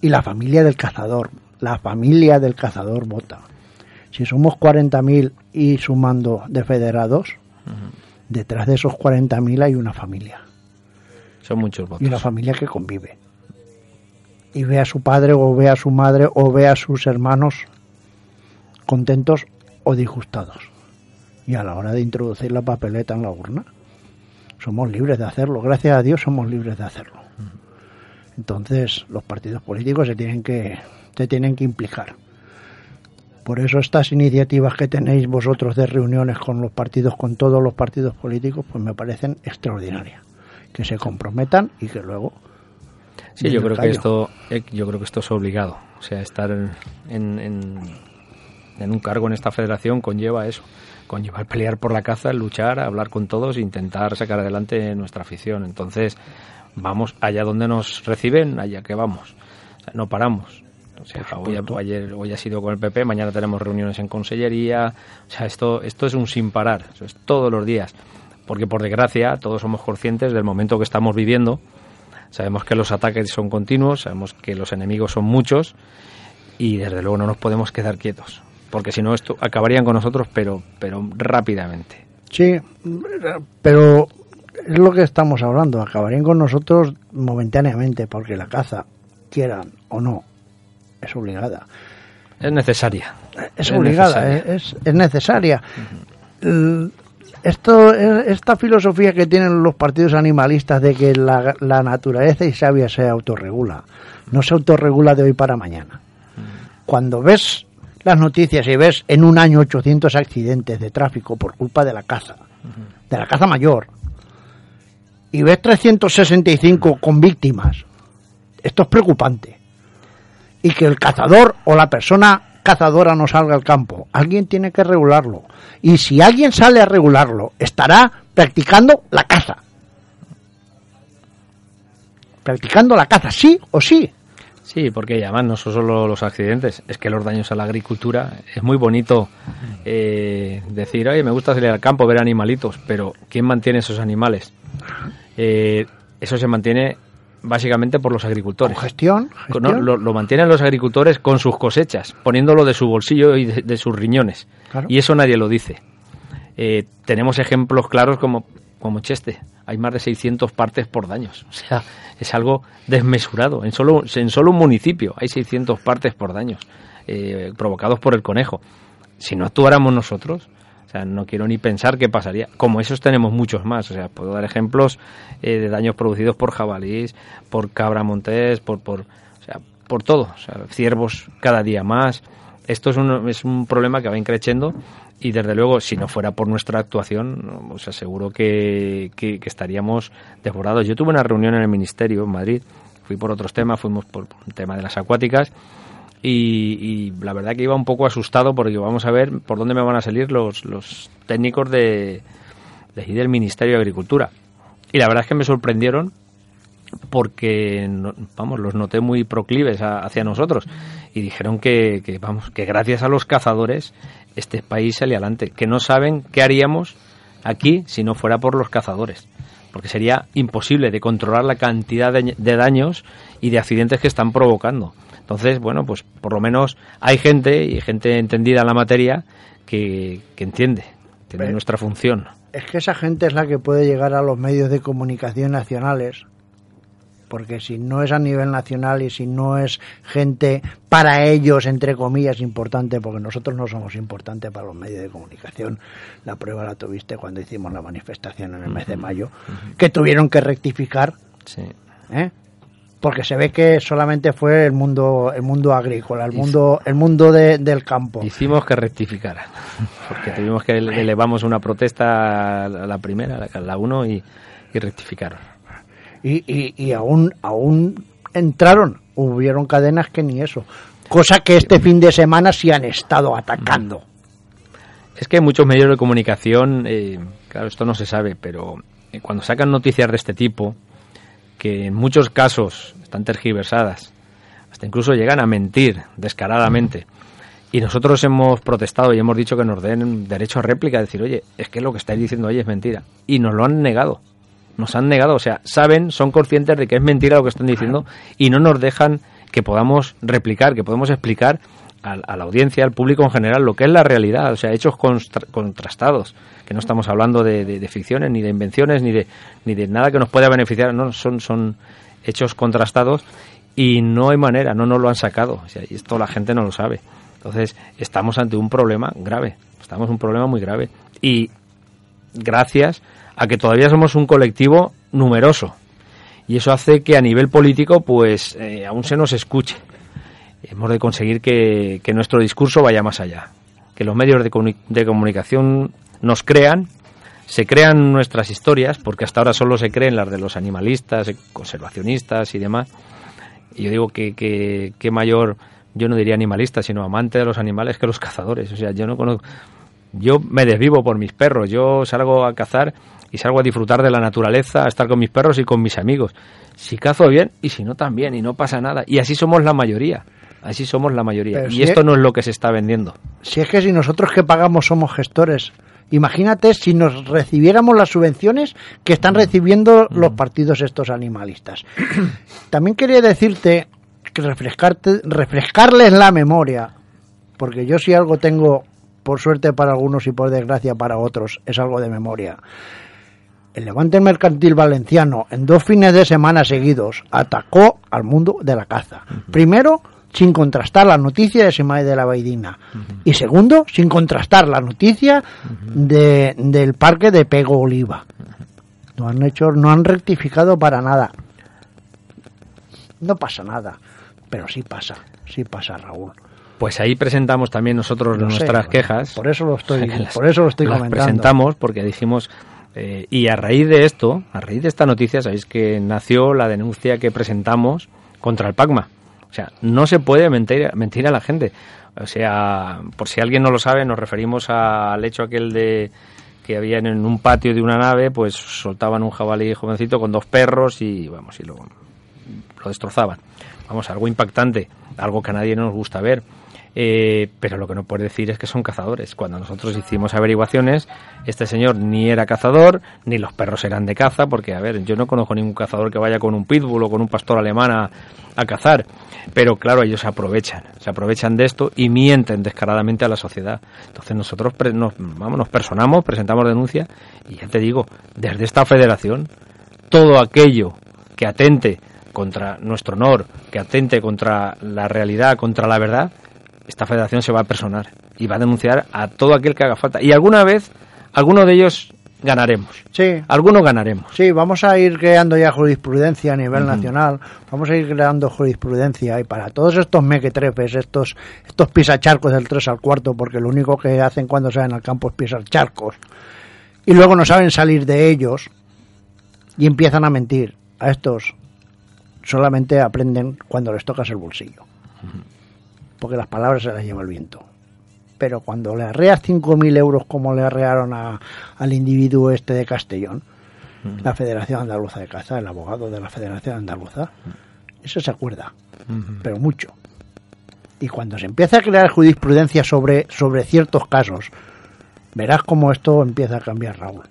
Y la familia del cazador, la familia del cazador vota. Si somos 40.000 y sumando de federados, detrás de esos 40.000 hay una familia. Son muchos votos. Y una familia que convive. Y ve a su padre o ve a su madre o ve a sus hermanos contentos o disgustados. Y a la hora de introducir la papeleta en la urna, somos libres de hacerlo. Gracias a Dios somos libres de hacerlo. Entonces los partidos políticos se tienen que, se tienen que implicar. Por eso estas iniciativas que tenéis vosotros de reuniones con los partidos, con todos los partidos políticos, pues me parecen extraordinarias. Que se comprometan y que luego. Sí, yo creo que esto, eh, yo creo que esto es obligado. O sea, estar en, en, en un cargo en esta federación conlleva eso, conlleva el pelear por la caza, el luchar, hablar con todos, e intentar sacar adelante nuestra afición. Entonces, vamos allá donde nos reciben, allá que vamos. no paramos. O sea, hoy, ayer, hoy ha sido con el PP, mañana tenemos reuniones en consellería. O sea, esto, esto es un sin parar, eso es todos los días. Porque por desgracia todos somos conscientes del momento que estamos viviendo. Sabemos que los ataques son continuos, sabemos que los enemigos son muchos y desde luego no nos podemos quedar quietos. Porque si no, esto acabarían con nosotros, pero, pero rápidamente. Sí, pero es lo que estamos hablando. Acabarían con nosotros momentáneamente, porque la caza, quieran o no, es obligada. Es necesaria. Es, obligada, Es, es, necesaria. Esto, esta filosofía que tienen los partidos animalistas de que la, la naturaleza y sabia se autorregula, no se autorregula de hoy para mañana. Cuando ves las noticias y ves en un año 800 accidentes de tráfico por culpa de la caza, de la caza mayor, y ves 365 con víctimas, esto es preocupante y que el cazador o la persona cazadora no salga al campo. Alguien tiene que regularlo. Y si alguien sale a regularlo, estará practicando la caza. Practicando la caza, sí o sí. Sí, porque además no son solo los accidentes, es que los daños a la agricultura es muy bonito eh, decir, oye, me gusta salir al campo, ver animalitos, pero ¿quién mantiene esos animales? Eh, eso se mantiene básicamente por los agricultores. gestión? lo, mantienen los agricultores con sus cosechas, poniéndolo de su bolsillo y de, sus riñones. Y eso nadie lo dice. Eh, tenemos ejemplos claros como, como Cheste. Hay más de 600 partes por daños. O sea, es algo desmesurado. En solo, en solo un municipio hay 600 partes por daños eh, provocados por el conejo. Si no actuáramos nosotros, o sea, no quiero ni pensar qué pasaría. Como esos tenemos muchos más. O sea, puedo dar ejemplos eh, de daños producidos por jabalís, por cabra montés, por, por, o sea, por todo. O ciervos cada día más. Esto es un, es un problema que va increciendo y desde luego, si no fuera por nuestra actuación, os aseguro que, que, estaríamos devorados. Yo tuve una reunión en el Ministerio en Madrid, fui por otros temas, fuimos por un tema de las acuáticas y, la verdad que iba un poco asustado porque vamos a ver por dónde me van a salir los, los técnicos de, del Ministerio de Agricultura. Y la verdad es que me sorprendieron porque vamos los noté muy proclives hacia nosotros y dijeron que, que, vamos que gracias a los cazadores este país sale adelante que no saben qué haríamos aquí si no fuera por los cazadores porque sería imposible de controlar la cantidad de, de daños y de accidentes que están provocando entonces, bueno, pues por lo menos hay gente y gente entendida en la materia que, entiende, tiene nuestra función. Es que esa gente es la que puede llegar a los medios de comunicación nacionales, porque si no es a nivel nacional y si no es gente para ellos, entre comillas, importante, porque nosotros no somos importantes para los medios de comunicación, la prueba la tuviste cuando hicimos la manifestación en el mes de mayo, que tuvieron que rectificar. Sí. ¿eh? porque se ve que solamente fue el mundo el mundo agrícola, el mundo el mundo del campo. Hicimos que rectificara, porque tuvimos que elevamos una protesta a la primera, a la uno y, y rectificaron. Y, y, aún aún entraron, hubieron cadenas que ni eso, cosa que este fin de semana sí han estado atacando. Es que muchos medios de comunicación, eh, claro, esto no se sabe, pero eh, cuando sacan noticias de este tipo, que en muchos casos están tergiversadas, hasta incluso llegan a mentir descaradamente. Y nosotros hemos protestado y hemos dicho que nos den derecho a réplica, decir, oye, es que lo que estáis diciendo hoy es mentira. Y nos lo han negado. Nos han negado, o sea, saben, son conscientes de que es mentira lo que están diciendo y no nos dejan que podamos replicar, que podemos explicar a, la audiencia, al público en general, lo que es la realidad, o sea, hechos contrastados, que no estamos hablando de, ficciones, ni de invenciones, ni de, ni de nada que nos pueda beneficiar, no, son, son hechos contrastados y no hay manera, no nos lo han sacado, o sea, y esto la gente no lo sabe. Entonces, estamos ante un problema grave, estamos ante un problema muy grave. Y gracias a que todavía somos un colectivo numeroso. Y eso hace que a nivel político, pues, eh, aún se nos escuche hemos de conseguir que, nuestro discurso vaya más allá, que los medios de, de, comunicación nos crean, se crean nuestras historias, porque hasta ahora solo se creen las de los animalistas, conservacionistas y demás. Y yo digo que, que, mayor, yo no diría animalista, sino amante de los animales que los cazadores. O sea, yo no conozco, yo me desvivo por mis perros, yo salgo a cazar y salgo a disfrutar de la naturaleza, a estar con mis perros y con mis amigos. Si cazo bien y si no también, y no pasa nada. Y así somos la mayoría. Así somos la mayoría. y esto no es lo que se está vendiendo. Si es que si nosotros que pagamos somos gestores, imagínate si nos recibiéramos las subvenciones que están mm. recibiendo los mm. partidos estos animalistas. También quería decirte que refrescarte, refrescarles la memoria, porque yo si algo tengo, por suerte para algunos y por desgracia para otros, es algo de memoria. El Levante Mercantil Valenciano, en dos fines de semana seguidos, atacó al mundo de la caza. Primero, sin contrastar la noticia de Semay de la Baidina. Y segundo, sin contrastar la noticia de, del parque de Pego Oliva. No han hecho, no han rectificado para nada. No pasa nada, pero sí pasa, sí pasa, Raúl. Pues ahí presentamos también nosotros nuestras quejas. Por eso lo estoy, por eso lo estoy comentando. presentamos porque dijimos eh, y a raíz de esto, a raíz de esta noticia, sabéis que nació la denuncia que presentamos contra el PACMA. O sea, no se puede mentir, mentir a la gente. O sea, por si alguien no lo sabe, nos referimos al hecho aquel de que había en un patio de una nave, pues soltaban un jabalí jovencito con dos perros y vamos, y lo, lo destrozaban. Vamos, algo impactante, algo que a nadie nos gusta ver. Eh, pero lo que no puede decir es que son cazadores. Cuando nosotros hicimos averiguaciones, este señor ni era cazador, ni los perros eran de caza, porque, a ver, yo no conozco ningún cazador que vaya con un pitbull o con un pastor alemán a, cazar. Pero claro, ellos se aprovechan, se aprovechan de esto y mienten descaradamente a la sociedad. Entonces nosotros nos, vamos, nos personamos, presentamos denuncia y ya te digo, desde esta federación, todo aquello que atente contra nuestro honor, que atente contra la realidad, contra la verdad, esta federación se va a personar y va a denunciar a todo aquel que haga falta. Y alguna vez, alguno de ellos ganaremos. Sí. Algunos ganaremos. Sí, vamos a ir creando ya jurisprudencia a nivel nacional, vamos a ir creando jurisprudencia y para todos estos mequetrefes, estos, estos pisacharcos del 3 al cuarto, porque lo único que hacen cuando salen al campo es pisar charcos, y luego no saben salir de ellos y empiezan a mentir. A estos solamente aprenden cuando les tocas el bolsillo porque las palabras se las lleva el viento. Pero cuando le arreas 5.000 euros como le arrearon a, al individuo este de Castellón, la Federación Andaluza de Caza, el abogado de la Federación Andaluza, eso se acuerda, pero mucho. Y cuando se empieza a crear jurisprudencia sobre, sobre ciertos casos, verás cómo esto empieza a cambiar, Raúl.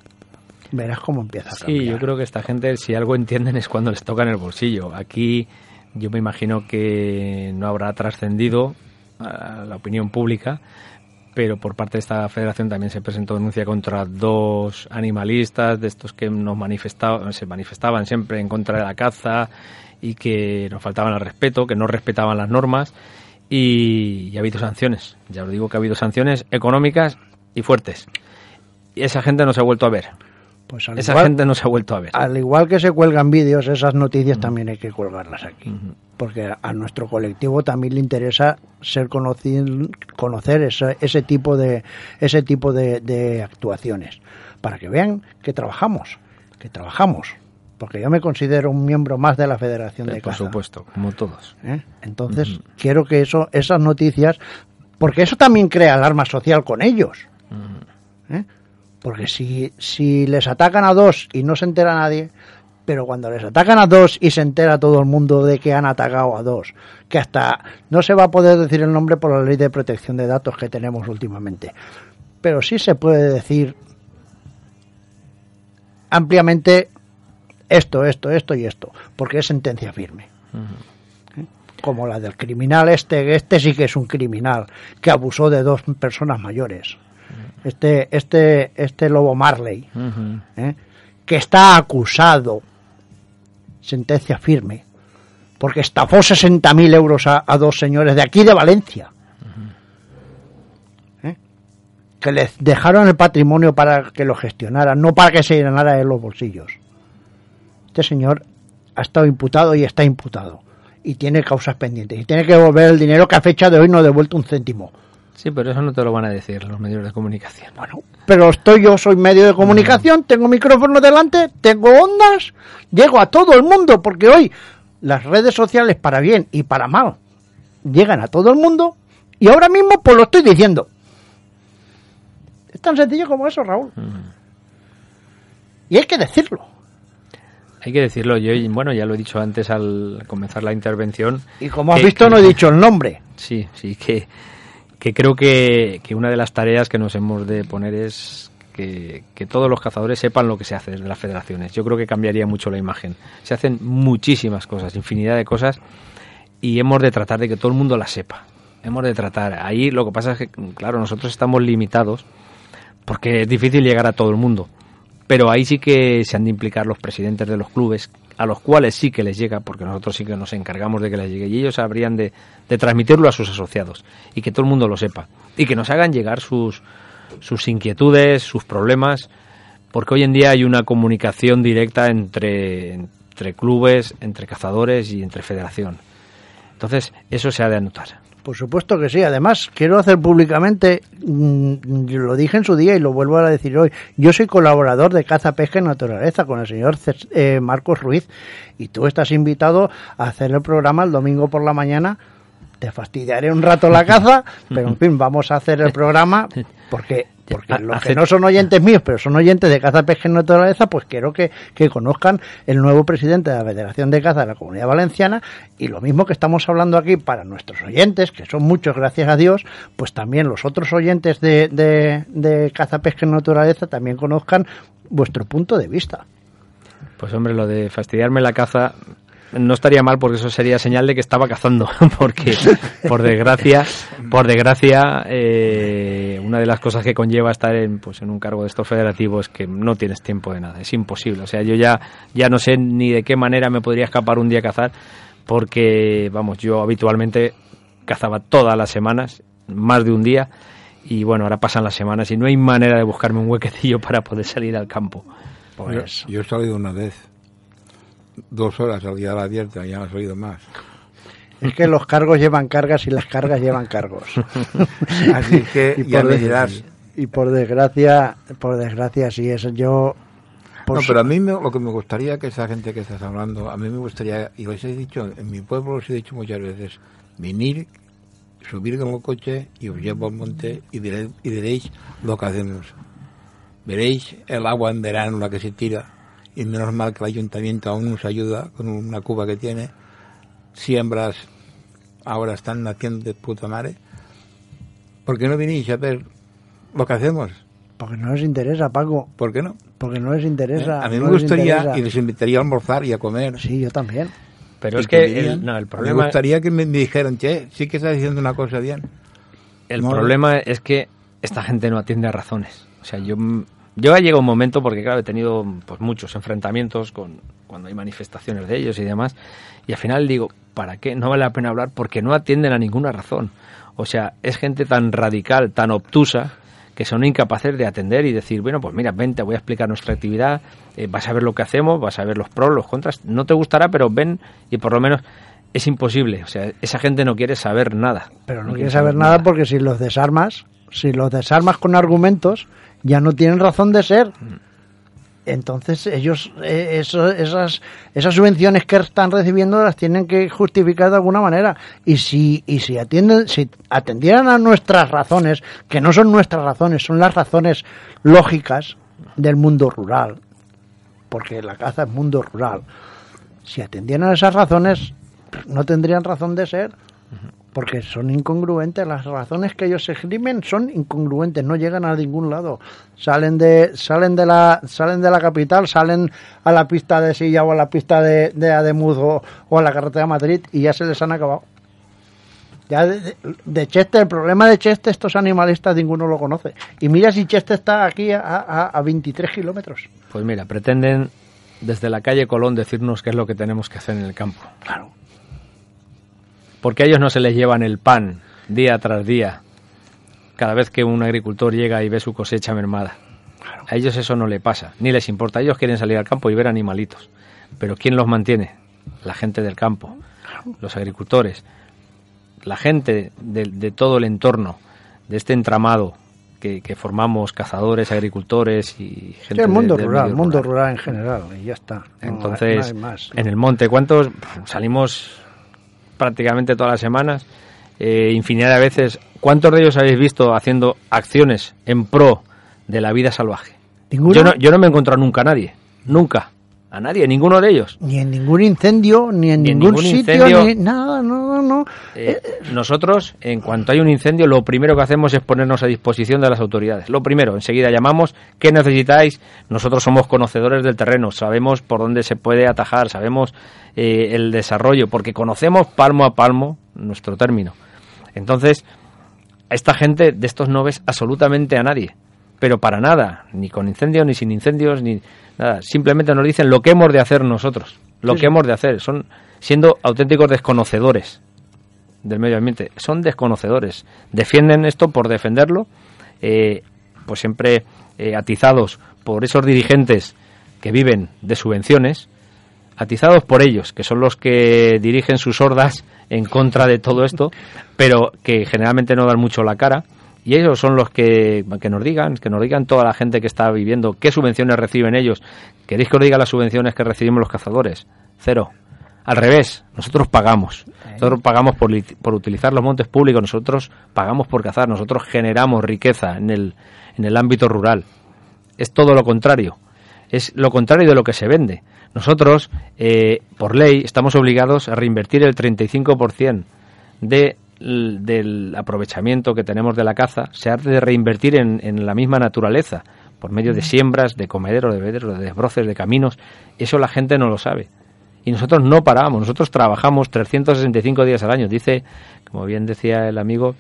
Verás cómo empieza a cambiar. Sí, yo creo que esta gente, si algo entienden, es cuando les toca en el bolsillo. Aquí yo me imagino que no habrá trascendido a la opinión pública, pero por parte de esta federación también se presentó denuncia contra dos animalistas, de estos que nos manifestaban, se manifestaban siempre en contra de la caza y que nos faltaban al respeto, que no respetaban las normas y, ha habido sanciones. Ya os digo que ha habido sanciones económicas y fuertes. Y esa gente no se ha vuelto a ver. Pues Esa gente no se ha vuelto a ver. Al igual que se cuelgan vídeos, esas noticias también hay que colgarlas aquí. Porque a nuestro colectivo también le interesa ser conocido, conocer ese, ese tipo de ese tipo de, actuaciones. Para que vean que trabajamos, que trabajamos. Porque yo me considero un miembro más de la Federación de Por supuesto, como todos. ¿Eh? Entonces, quiero que eso, esas noticias, porque eso también crea alarma social con ellos. ¿Eh? Porque si, si les atacan a dos y no se entera nadie, Pero cuando les atacan a dos y se entera todo el mundo de que han atacado a dos, que hasta no se va a poder decir el nombre por la ley de protección de datos que tenemos últimamente, pero sí se puede decir ampliamente esto, esto, esto y esto, porque es sentencia firme. ¿Eh? Como la del criminal este, este sí que es un criminal que abusó de dos personas mayores. Este, este, este lobo Marley, ¿eh? que está acusado, sentencia firme, porque estafó 60.000 euros a, dos señores de aquí de Valencia, ¿eh? que les dejaron el patrimonio para que lo gestionaran, no para que se llenara de los bolsillos. Este señor ha estado imputado y está imputado, y tiene causas pendientes, y tiene que devolver el dinero que a fecha de hoy no ha devuelto un céntimo. Sí, pero eso no te lo van a decir los medios de comunicación. Bueno, pero estoy yo, soy medio de comunicación, tengo micrófono delante, tengo ondas, llego a todo el mundo, porque hoy las redes sociales para bien y para mal llegan a todo el mundo y ahora mismo pues lo estoy diciendo. Es tan sencillo como eso, Raúl. Y hay que decirlo. Hay que decirlo. Yo, bueno, ya lo he dicho antes al comenzar la intervención. Y como has visto, no he dicho el nombre. Sí, sí, que que creo que, una de las tareas que nos hemos de poner es que, todos los cazadores sepan lo que se hace desde las federaciones. Yo creo que cambiaría mucho la imagen. Se hacen muchísimas cosas, infinidad de cosas, y hemos de tratar de que todo el mundo las sepa. Hemos de tratar. Ahí lo que pasa es que, claro, nosotros estamos limitados porque es difícil llegar a todo el mundo. Pero ahí sí que se han de implicar los presidentes de los clubes, a los cuales sí que les llega, porque nosotros sí que nos encargamos de que les llegue, y ellos habrían de, transmitirlo a sus asociados, y que todo el mundo lo sepa, y que nos hagan llegar sus, sus inquietudes, sus problemas, porque hoy en día hay una comunicación directa entre, entre clubes, entre cazadores y entre federación. Entonces, eso se ha de anotar. Por supuesto que sí. Además, quiero hacer públicamente, mm, lo dije en su día y lo vuelvo a decir hoy, yo soy colaborador de Caza, Pesca y Naturaleza con el señor eh, Marcos Ruiz y tú estás invitado a hacer el programa el domingo por la mañana. Te fastidiaré un rato la caza, pero en fin, vamos a hacer el programa porque porque los que no son oyentes míos, pero son oyentes de caza, pesca y naturaleza, pues quiero que, conozcan el nuevo presidente de la Federación de Caza de la Comunidad Valenciana y lo mismo que estamos hablando aquí para nuestros oyentes, que son muchos, gracias a Dios, pues también los otros oyentes de, de, de caza, pesca y naturaleza también conozcan vuestro punto de vista. Pues hombre, lo de fastidiarme la caza no estaría mal porque eso sería señal de que estaba cazando, porque por desgracia, por desgracia, eh, una de las cosas que conlleva estar en, pues, en un cargo de estos federativos es que no tienes tiempo de nada, es imposible. O sea, yo ya, ya no sé ni de qué manera me podría escapar un día a cazar, porque, vamos, yo habitualmente cazaba todas las semanas, más de un día, y bueno, ahora pasan las semanas y no hay manera de buscarme un huequecillo para poder salir al campo. Pues, yo he salido una vez dos horas al día de la abierta, ya no has oído más. Es que los cargos llevan cargas y las cargas llevan cargos. Así que y ya por me dirás. Y por desgracia, por desgracia sí es yo. No, pero a mí lo que me gustaría que esa gente que estás hablando, a mí me gustaría, y os he dicho, en mi pueblo os he dicho muchas veces, venir, subir con el coche y os llevo al monte y, diréis, y diréis lo que hacemos. Veréis el agua en verano, la que se tira, y menos mal que el ayuntamiento aún nos ayuda con una cuba que tiene. Siembras ahora están naciendo de puta madre. ¿Por qué no vinís a ver lo que hacemos? Porque no les interesa, Paco. ¿Por qué no? Porque no les interesa. A mí me gustaría y les invitaría a almorzar y a comer. Sí, yo también. Pero es que el, no, el problema... Me gustaría que me, dijeran, che, sí que estás diciendo una cosa bien. El problema es que esta gente no atiende a razones. O sea, yo yo ha llegado un momento, porque claro, he tenido pues muchos enfrentamientos con cuando hay manifestaciones de ellos y demás, y al final digo, ¿para qué? No vale la pena hablar porque no atienden a ninguna razón. O sea, es gente tan radical, tan obtusa, que son incapaces de atender y decir, bueno, pues mira, ven, te voy a explicar nuestra actividad, eh, vas a ver lo que hacemos, vas a ver los pros, los contras, no te gustará, pero ven y por lo menos es imposible. O sea, esa gente no quiere saber nada. Pero no, quiere saber, nada porque si los desarmas, si los desarmas con argumentos, ya no tienen razón de ser. Entonces ellos eh, esas esas subvenciones que están recibiendo las tienen que justificar de alguna manera y si y si atienden si atendieran a nuestras razones que no son nuestras razones son las razones lógicas del mundo rural porque la caza es mundo rural. Si atendieran esas razones, no tendrían razón de ser, porque son incongruentes. Las razones que ellos escriben son incongruentes, no llegan a ningún lado. Salen de, salen de la, salen de la capital, salen a la pista de Silla o a la pista de, de Ademuz o, a la carretera de Madrid y ya se les han acabado. Ya de, Cheste, el problema de Cheste, estos animalistas ninguno lo conoce. Y mira si Cheste está aquí a, a, a 23 kilómetros. Pues mira, pretenden desde la calle Colón decirnos qué es lo que tenemos que hacer en el campo. Claro. Porque a ellos no se les llevan el pan día tras día cada vez que un agricultor llega y ve su cosecha mermada. A ellos eso no le pasa, ni les importa. Ellos quieren salir al campo y ver animalitos. Pero ¿quién los mantiene? La gente del campo, los agricultores, la gente de, todo el entorno, de este entramado que, formamos cazadores, agricultores y gente el mundo rural, el mundo rural en general, y ya está. Entonces, en el monte, ¿cuántos salimos prácticamente todas las semanas? Eh, infinidad de veces. ¿Cuántos de ellos habéis visto haciendo acciones en pro de la vida salvaje? Yo no, yo no me he encontrado nunca a nadie, nunca a nadie, ninguno de ellos. Ni en ningún incendio, ni en, ningún, sitio, ni nada, no, no. Eh, nosotros, en cuanto hay un incendio, lo primero que hacemos es ponernos a disposición de las autoridades. Lo primero, enseguida llamamos, ¿qué necesitáis? Nosotros somos conocedores del terreno, sabemos por dónde se puede atajar, sabemos eh, el desarrollo, porque conocemos palmo a palmo nuestro término. Entonces, a esta gente de estos no ves absolutamente a nadie, pero para nada, ni con incendios, ni sin incendios, ni Nada, simplemente nos dicen lo que hemos de hacer nosotros, lo que hemos de hacer. Son siendo auténticos desconocedores del medio ambiente. Son desconocedores. Defienden esto por defenderlo, eh, pues siempre eh, atizados por esos dirigentes que viven de subvenciones, atizados por ellos, que son los que dirigen sus hordas en contra de todo esto, pero que generalmente no dan mucho la cara y ellos son los que, que nos digan, que nos digan toda la gente que está viviendo qué subvenciones reciben ellos. ¿Queréis que os diga las subvenciones que recibimos los cazadores? Cero. Al revés, nosotros pagamos. Nosotros pagamos por, por utilizar los montes públicos, nosotros pagamos por cazar, nosotros generamos riqueza en el, en el ámbito rural. Es todo lo contrario. Es lo contrario de lo que se vende. Nosotros, eh, por ley, estamos obligados a reinvertir el 35% de del aprovechamiento que tenemos de la caza se ha de reinvertir en, la misma naturaleza, por medio de siembras, de comederos, de bederos, de desbroces, de caminos. Eso la gente no lo sabe. Y nosotros no paramos, nosotros trabajamos 365 días al año. Dice, como bien decía el amigo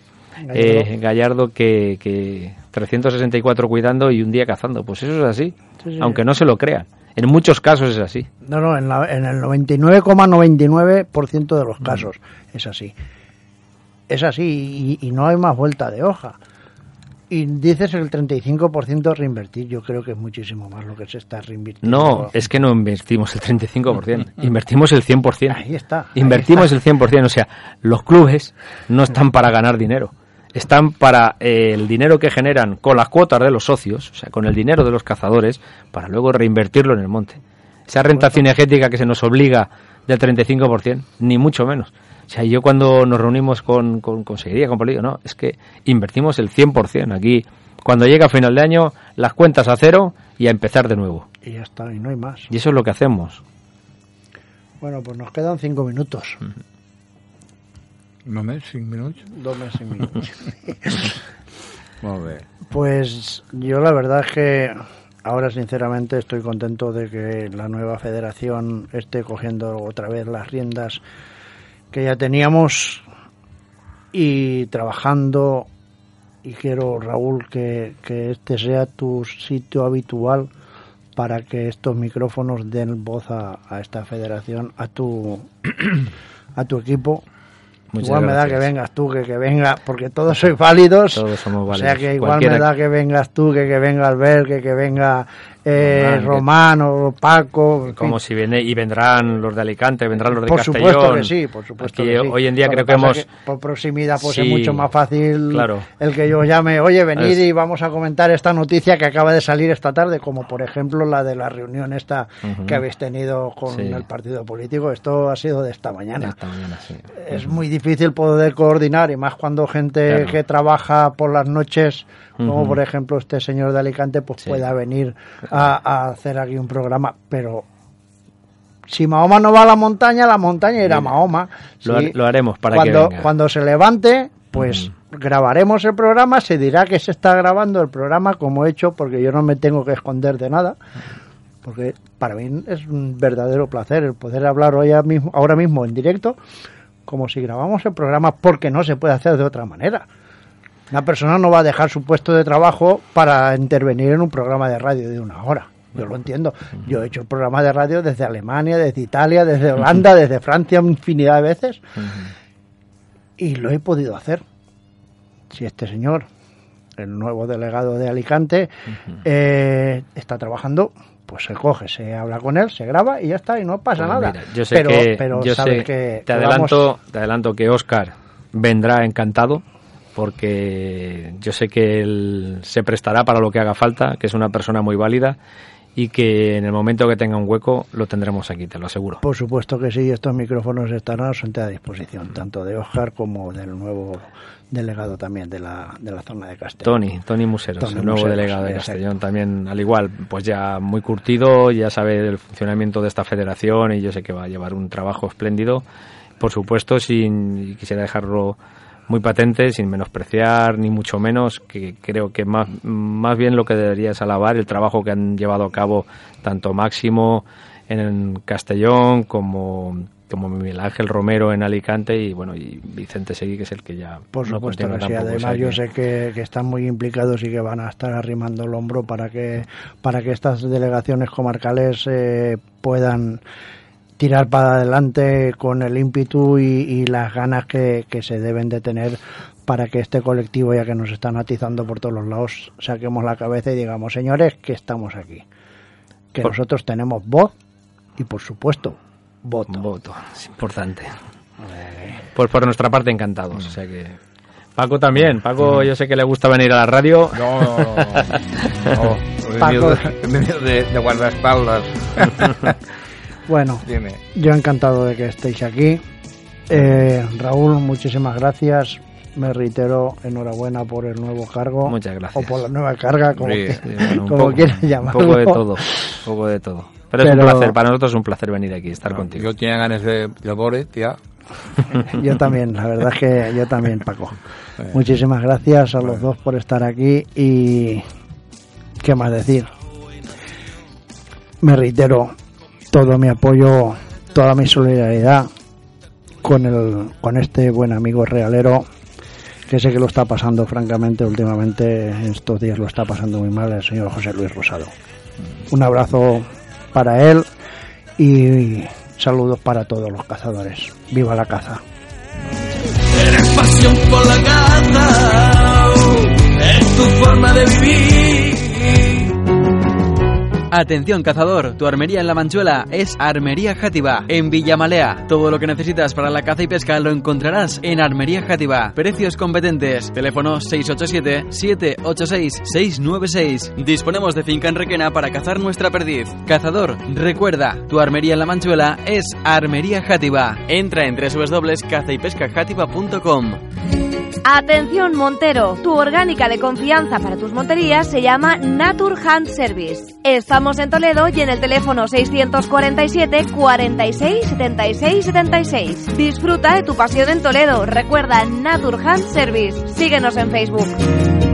Gallardo, eh, que, 364 cuidando y un día cazando. Pues eso es así, aunque no se lo crean. En muchos casos es así. No, no, en, en el 99,99% de los casos es así es así y, no hay más vuelta de hoja. Y dices el 35% reinvertir, yo creo que es muchísimo más lo que se está reinvirtiendo. No, es que no invertimos el 35%, invertimos el 100%. Ahí está. Invertimos el 100%, o sea, los clubes no están para ganar dinero, están para eh, el dinero que generan con las cuotas de los socios, o sea, con el dinero de los cazadores, para luego reinvertirlo en el monte. Esa renta cinegética que se nos obliga del 35%, ni mucho menos. O sea, yo cuando nos reunimos con, con Consejería, con Político, no, es que invertimos el 100%. Aquí, cuando llega a final de año, las cuentas a cero y a empezar de nuevo. Y ya está, y no hay más. Y eso es lo que hacemos. Bueno, pues nos quedan cinco minutos. ¿No me cinco minutos? Dos meses, cinco minutos. Vamos a ver. Pues yo la verdad es que ahora sinceramente estoy contento de que la nueva federación esté cogiendo otra vez las riendas que ya teníamos y trabajando y quiero Raúl que, este sea tu sitio habitual para que estos micrófonos den voz a, a esta federación, a tu a tu equipo igual me da que vengas tú, que, que venga, porque todos sois válidos. Todos somos válidos. O sea que igual me da que vengas tú, que, que venga Albert, que, que venga eh, Romano, Paco. Como si viene, y vendrán los de Alicante, vendrán los de por Castellón. Supuesto que sí, por supuesto que sí. Hoy en día creo que hemos. por proximidad, pues es mucho más fácil el que yo llame, oye, venid y vamos a comentar esta noticia que acaba de salir esta tarde, como por ejemplo la de la reunión esta que habéis tenido con el partido político. Esto ha sido de esta mañana. esta mañana, sí. Es muy difícil difícil poder coordinar y más cuando gente que trabaja por las noches, como por ejemplo este señor de Alicante, pues pueda venir a, hacer aquí un programa, pero si Mahoma no va a la montaña, la montaña irá a Mahoma. Lo, haremos para cuando, que Cuando se levante, pues grabaremos el programa, se dirá que se está grabando el programa como he hecho, porque yo no me tengo que esconder de nada, porque para mí es un verdadero placer el poder hablar hoy mismo, ahora mismo en directo, como si grabamos el programa, porque no se puede hacer de otra manera. Una persona no va a dejar su puesto de trabajo para intervenir en un programa de radio de una hora. Yo lo entiendo. Yo he hecho el programa de radio desde Alemania, desde Italia, desde Holanda, desde Francia infinidad de veces y lo he podido hacer. Si este señor, el nuevo delegado de Alicante, eh, está trabajando, pues se coge, se habla con él, se graba y ya está, y no pasa pues nada. yo sé que, pero que te adelanto, te adelanto que Oscar vendrá encantado porque yo sé que él se prestará para lo que haga falta, que es una persona muy válida y que en el momento que tenga un hueco lo tendremos aquí, te lo aseguro. Por supuesto que sí, estos micrófonos estarán a disposición, tanto de Oscar como del nuevo delegado también de la, de la zona de Castellón. Tony, Tony Museros, el nuevo delegado de Castellón, también al igual, pues ya muy curtido, ya sabe el funcionamiento de esta federación y yo sé que va a llevar un trabajo espléndido. Por supuesto, sin quisiera dejarlo muy patente, sin menospreciar ni mucho menos, que creo que más, más bien lo que debería es alabar el trabajo que han llevado a cabo tanto Máximo en Castellón como como Miguel Ángel Romero en Alicante y bueno y Vicente Seguí que es el que ya por supuesto que sí. además yo sé que, que, están muy implicados y que van a estar arrimando el hombro para que para que estas delegaciones comarcales eh, puedan tirar para adelante con el ímpetu y, las ganas que, se deben de tener para que este colectivo, ya que nos están atizando por todos los lados, saquemos la cabeza y digamos, señores, que estamos aquí. Que nosotros tenemos voz y, por supuesto, voto. Voto, es importante. Pues por nuestra parte, encantados. O sea que Paco también. Paco, yo sé que le gusta venir a la radio. No, no, no. Paco. De, de guardaespaldas. Bueno, yo encantado de que estéis aquí. Eh, Raúl, muchísimas gracias. Me reitero, enhorabuena por el nuevo cargo. Muchas gracias. O por la nueva carga, como, quieras llamarlo. Un poco de todo, un poco de todo. Pero, es un placer, para nosotros es un placer venir aquí, estar contigo. Yo tenía ganas de, de tía. yo también, la verdad es que yo también, Paco. Muchísimas gracias a los dos por estar aquí y... ¿Qué más decir? Me reitero, todo mi apoyo, toda mi solidaridad con el con este buen amigo realero que sé que lo está pasando francamente últimamente estos días lo está pasando muy mal el señor José Luis Rosado. Un abrazo para él y saludos para todos los cazadores. Viva la caza. Atención cazador, tu armería en La Manchuela es Armería Játiva, en Villamalea. Todo lo que necesitas para la caza y pesca lo encontrarás en Armería Játiva. Precios competentes, teléfono 687-786-696. Disponemos de finca en Requena para cazar nuestra perdiz. Cazador, recuerda, tu armería en La Manchuela es Armería Játiva. Entra en www.cazaypescajativa.com. Atención Montero, tu orgánica de confianza para tus monterías se llama Nature Hand Service. Estamos en Toledo y en el teléfono 647 46 76 76. Disfruta de tu pasión en Toledo. Recuerda Nature Hand Service. Síguenos en Facebook.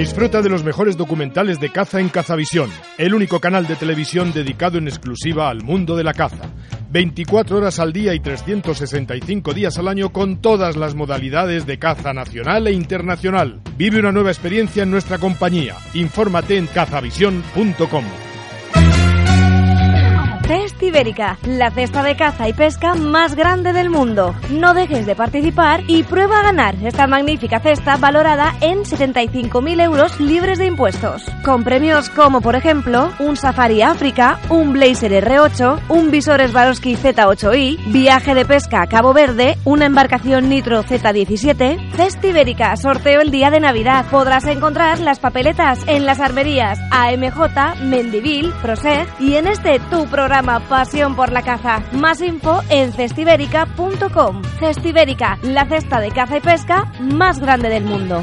Disfruta de los mejores documentales de caza en Cazavisión, el único canal de televisión dedicado en exclusiva al mundo de la caza. 24 horas al día y 365 días al año con todas las modalidades de caza nacional e internacional. Vive una nueva experiencia en nuestra compañía. Infórmate en cazavisión.com. Cesta Ibérica, la cesta de caza y pesca más grande del mundo. No dejes de participar y prueba a ganar esta magnífica cesta valorada en 75.000 euros libres de impuestos. Con premios como, por ejemplo, un Safari África, un Blazer R8, un visor Swarovski Z8i, viaje de pesca a Cabo Verde, una embarcación Nitro Z17. Cesta Ibérica, sorteo el día de Navidad. Podrás encontrar las papeletas en las armerías AMJ, Mendivil, Proseg y en este tu programa pasión por la caza. Más info en cestibérica.com. Cestibérica, la cesta de caza y pesca más grande del mundo.